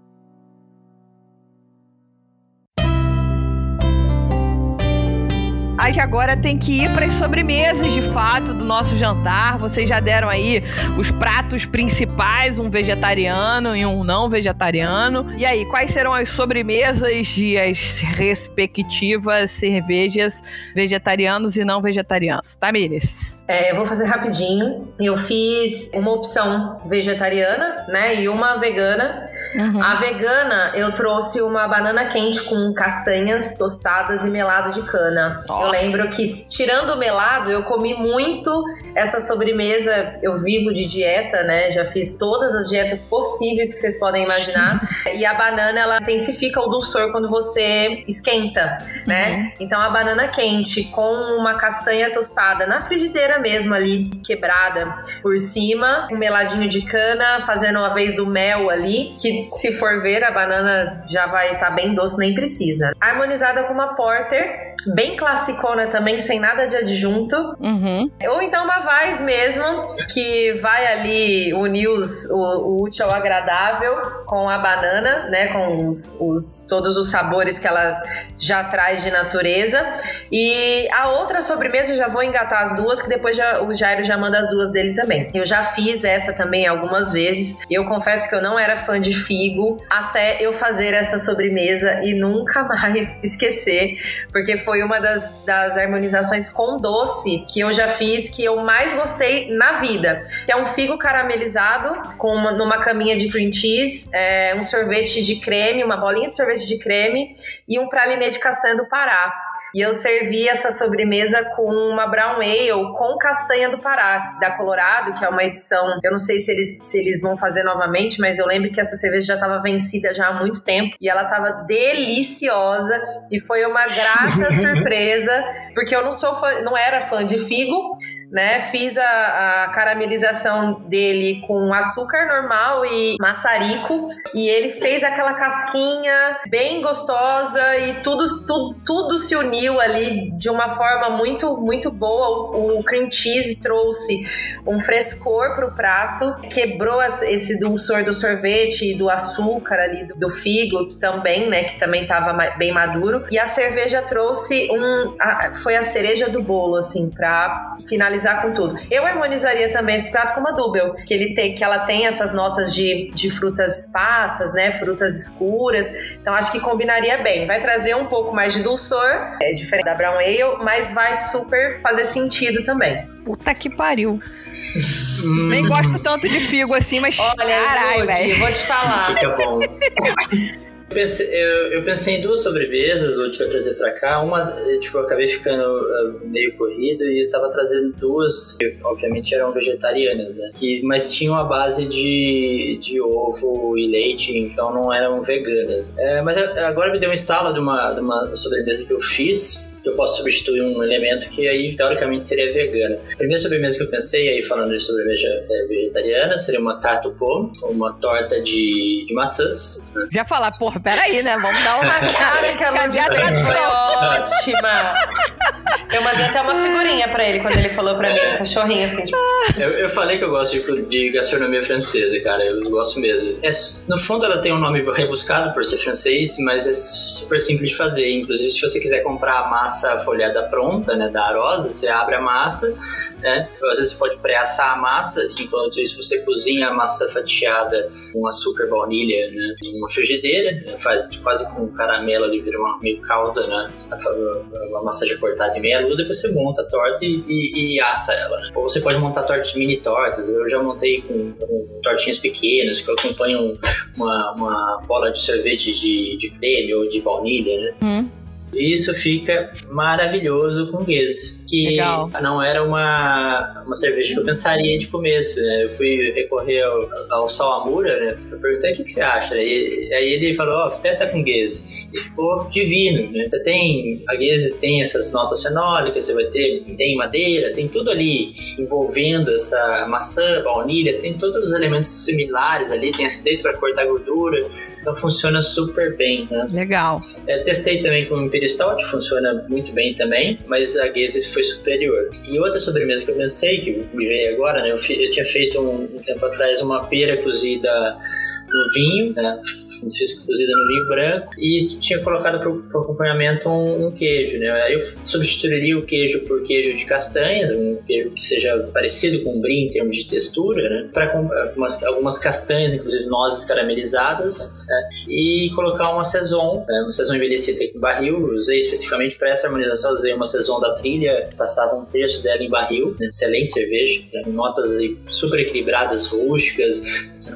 agora tem que ir para as sobremesas de fato do nosso jantar. Vocês já deram aí os pratos principais, um vegetariano e um não vegetariano. E aí, quais serão as sobremesas e as respectivas cervejas vegetarianos e não vegetarianos? Tamires. É, eu vou fazer rapidinho. Eu fiz uma opção vegetariana, né, e uma vegana. Uhum. A vegana, eu trouxe uma banana quente com castanhas tostadas e melado de cana. Nossa. Eu lembro que, tirando o melado, eu comi muito essa sobremesa. Eu vivo de dieta, né? Já fiz todas as dietas possíveis que vocês podem imaginar. e a banana, ela intensifica o dulçor quando você esquenta, né? Então, a banana quente com uma castanha tostada na frigideira mesmo ali, quebrada por cima, um meladinho de cana, fazendo a vez do mel ali, que se for ver, a banana já vai estar bem doce, nem precisa. Harmonizada com uma porter, bem classicona também, sem nada de adjunto. Uhum. Ou então uma Vaz mesmo, que vai ali unir os, o, o útil ao agradável com a banana, né? Com os, os- todos os sabores que ela já traz de natureza. E a outra sobremesa, eu já vou engatar as duas, que depois já- o Jairo já manda as duas dele também. Eu já fiz essa também algumas vezes. Eu confesso que eu não era fã de figo até eu fazer essa sobremesa e nunca mais esquecer, porque foi uma das, das harmonizações com doce que eu já fiz que eu mais gostei na vida. Que é um figo caramelizado com uma, numa caminha de cream cheese, é, um sorvete de creme, uma bolinha de sorvete de creme e um pralinê de castanha do Pará. E eu servi essa sobremesa com uma brown ale com castanha do Pará, da Colorado, que é uma edição. Eu não sei se eles, se eles vão fazer novamente, mas eu lembro que essa cerveja já estava vencida já há muito tempo e ela estava deliciosa e foi uma grata surpresa, porque eu não sou fã, não era fã de figo, né? Fiz a, a caramelização dele com açúcar normal e maçarico e ele fez aquela casquinha bem gostosa e tudo, tudo, tudo se uniu ali de uma forma muito, muito boa. O, o cream cheese trouxe um frescor pro prato, quebrou esse dulçor do sorvete e do açúcar ali do, do figo também, né? Que também tava ma- bem maduro. E a cerveja trouxe um. a- foi a cereja do bolo, assim, pra finalizar com tudo. Eu harmonizaria também esse prato com uma Double, que ele tem, que ela tem essas notas de, de frutas passas, né? Frutas escuras. Então acho que combinaria bem. Vai trazer um pouco mais de dulçor, é diferente da Brown Ale, mas vai super fazer sentido também. Puta que pariu. Nem gosto tanto de figo assim, mas Olha, caralho, vou te falar. Fica bom. Eu pensei, eu, eu pensei em duas sobremesas, Lute, pra trazer pra cá. Uma, eh, tipo, eu acabei ficando eh, meio corrido e eu tava trazendo duas, que obviamente eram vegetarianas, né? Que, mas tinham a base de, de ovo e leite, então não eram veganas. É, mas eu- agora me deu um estalo de uma, de uma sobremesa que eu fiz, que eu posso substituir um elemento que aí teoricamente seria vegana. A primeira sobremesa que eu pensei, aí falando de sobremesa eh, vegetariana, seria uma tarte au pomme, uma torta de, de maçãs, né? Já falar, porra, peraí, né? Vamos dar uma. Cara, que a Lud fez foi ótima. Eu mandei até uma figurinha pra ele quando ele falou pra mim, um cachorrinho assim, tipo, Eu, eu falei que eu gosto de, de gastronomia francesa, cara. Eu gosto mesmo. É, no fundo, ela tem um nome rebuscado por ser francês, mas é super simples de fazer. Inclusive, se você quiser comprar a massa folhada pronta, né, da arosa, você abre a massa, né? Às vezes você pode pré-assar a massa, enquanto isso você cozinha a massa fatiada com açúcar, baunilha, né, numa frigideira, né, faz quase com caramelo ali, vira uma meio calda, né? A massa já cortada em meia lua, depois você monta a torta e, e, e assa ela, né? Ou você pode montar tortas mini tortas. Eu já montei com, com tortinhas pequenas que acompanham uma, uma bola de sorvete de, de creme ou de baunilha, né? Hum. Isso fica maravilhoso com guês, que Legal. não era uma, uma cerveja que eu pensaria de começo, né? Eu fui recorrer ao, ao Salamura, né? Eu perguntei o que, que você acha, e, aí ele falou, ó, testa com guês. E ficou divino, né? Você tem, a guês tem essas notas fenólicas, você vai ter, tem madeira, tem tudo ali envolvendo essa maçã, baunilha, tem todos os elementos similares ali, tem acidez para cortar gordura, então funciona super bem, né? Legal. É, testei também com o Imperial Stout, funciona muito bem também, mas a Guese foi superior. E outra sobremesa que eu pensei, que me veio agora, né? Eu, eu tinha feito um, um tempo atrás uma pera cozida no vinho, né? Fiz cozida no vinho branco e tinha colocado para acompanhamento um, um, queijo, né? Eu substituiria o queijo por queijo de castanhas, um queijo que seja parecido com brie em termos de textura, né? Para algumas, algumas castanhas, inclusive nozes caramelizadas, né? e colocar uma saison, né? uma saison envelhecida em barril. usei especificamente para essa harmonização, usei uma saison da trilha, passava um terço dela em barril, né? excelente cerveja, né? notas super equilibradas, rústicas,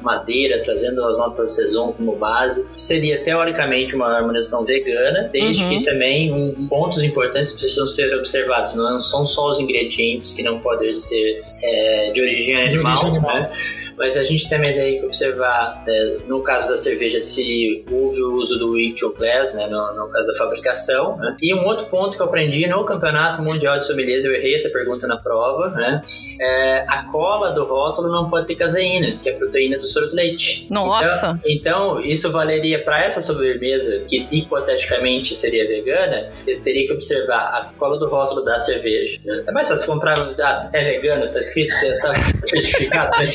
madeira, trazendo as notas saison como base. Seria teoricamente uma harmonização vegana, desde uhum. que também um, pontos importantes precisam ser observados. Não são só os ingredientes que não podem ser é, de origem animal, de origem animal. Né? Mas a gente também tem que observar, né, no caso da cerveja, se houve o uso do Wicked Glass, né, no, no, caso da fabricação. Né? E um outro ponto que eu aprendi no Campeonato Mundial de Sommeliers, eu errei essa pergunta na prova, né? É, a cola do rótulo não pode ter caseína, que é a proteína do soro de leite. Nossa! Então, então isso valeria para essa sobremesa, que hipoteticamente seria vegana, eu teria que observar a cola do rótulo da cerveja. É mais fácil comprar, ah, é vegano, tá escrito, tá certificado, né?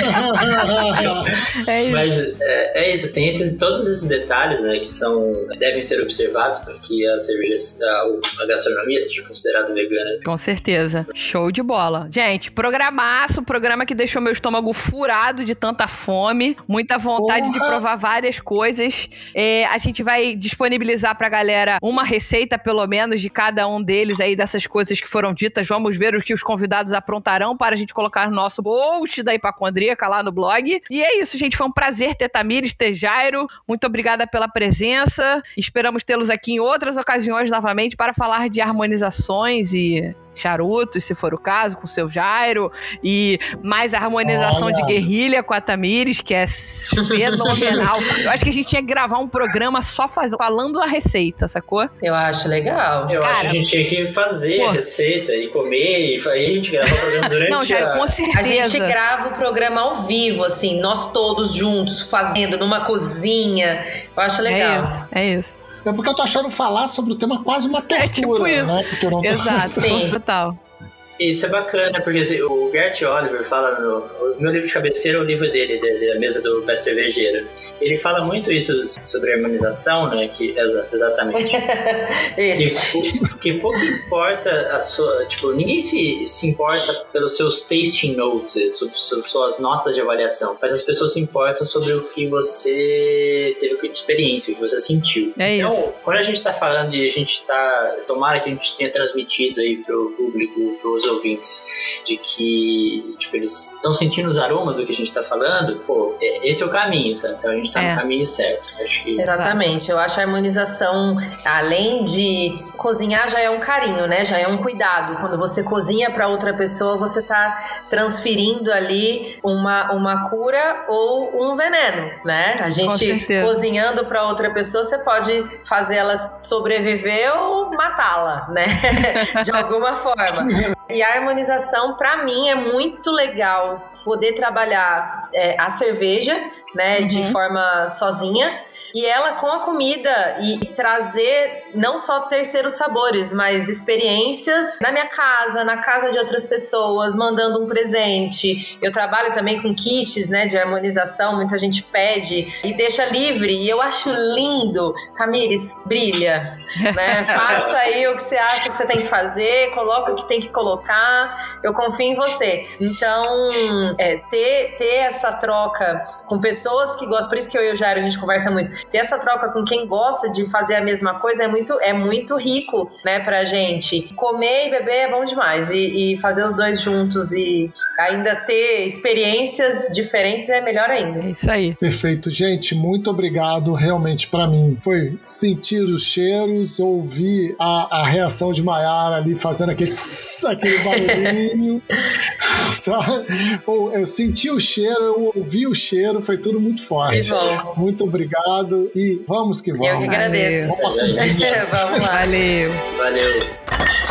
é isso. Mas é, é, isso, tem esses, todos esses detalhes né, que são, devem ser observados para que a cerveja, a, a gastronomia seja considerada vegana. Com certeza. Show de bola. Gente, programaço, programa que deixou meu estômago furado de tanta fome, muita vontade Porra. de provar várias coisas. É, a gente vai disponibilizar pra galera uma receita, pelo menos, de cada um deles aí, dessas coisas que foram ditas. Vamos ver o que os convidados aprontarão para a gente colocar no nosso post da Hipacondria lá no blog. E é isso, gente. Foi um prazer ter Tamires, ter Jairo. Muito obrigada pela presença. Esperamos tê-los aqui em outras ocasiões novamente para falar de harmonizações e charutos, se for o caso, com o seu Jairo, e mais a harmonização Olha. de guerrilha com a Tamires, que é fenomenal. Eu acho que a gente tinha que gravar um programa só faz... falando a receita, sacou? Eu acho legal. Eu Cara, acho que a gente tinha que fazer pô. a receita e comer, e aí a gente grava o programa durante Não, Jairo, a... com certeza. A gente grava o programa ao vivo, assim, nós todos juntos, fazendo numa cozinha. Eu acho legal. É isso, é isso. É porque eu tô achando falar sobre o tema quase uma tortura, é tipo isso. né? Porque eu não Exato, sim. Total. Isso é bacana, porque assim, o Gert Oliver fala no, no meu livro de cabeceira, é o livro dele, da mesa do pé cervejeiro. Ele fala muito isso sobre harmonização, né? Que, exatamente. isso. Que, que, pouco importa a sua. Tipo, ninguém se, se importa pelos seus tasting notes, sobre, sobre suas notas de avaliação, mas as pessoas se importam sobre o que você teve de experiência, o que você sentiu. É então, isso. quando a gente está falando e a gente está. Tomara que a gente tenha transmitido aí pro público, pros ouvintes de que tipo, eles estão sentindo os aromas do que a gente está falando, pô, é, esse é o caminho, sabe? Então a gente está é. no caminho certo. Que... Exatamente. Eu acho a harmonização, além de cozinhar, já é um carinho, né? Já é um cuidado. Quando você cozinha para outra pessoa, você está transferindo ali uma, uma cura ou um veneno, né? A gente cozinhando para outra pessoa, você pode fazer ela sobreviver ou matá-la, né? de alguma forma. E a harmonização, para mim, é muito legal poder trabalhar é, a cerveja, né, uhum. de forma sozinha e ela com a comida e trazer não só terceiros sabores, mas experiências na minha casa, na casa de outras pessoas, mandando um presente. Eu trabalho também com kits, né, de harmonização, muita gente pede e deixa livre, e eu acho lindo. Tamires, brilha, né? Faça aí o que você acha que você tem que fazer, coloca o que tem que colocar. Eu confio em você. Então, é, ter, ter essa troca com pessoas que gostam, por isso que eu e o Jairo a gente conversa muito ter essa troca com quem gosta de fazer a mesma coisa é muito, é muito rico, né, pra gente. Comer e beber é bom demais. E, e fazer os dois juntos e ainda ter experiências diferentes é melhor ainda. É isso aí. Perfeito. Gente, muito obrigado. Realmente, para mim, foi sentir os cheiros, ouvir a, a reação de Maiara ali fazendo aquele, aquele barulhinho. eu senti o cheiro, eu ouvi o cheiro, foi tudo muito forte. Muito obrigado obrigado e vamos que vamos. Eu que agradeço. Vamos lá. vamos lá. Valeu. Valeu.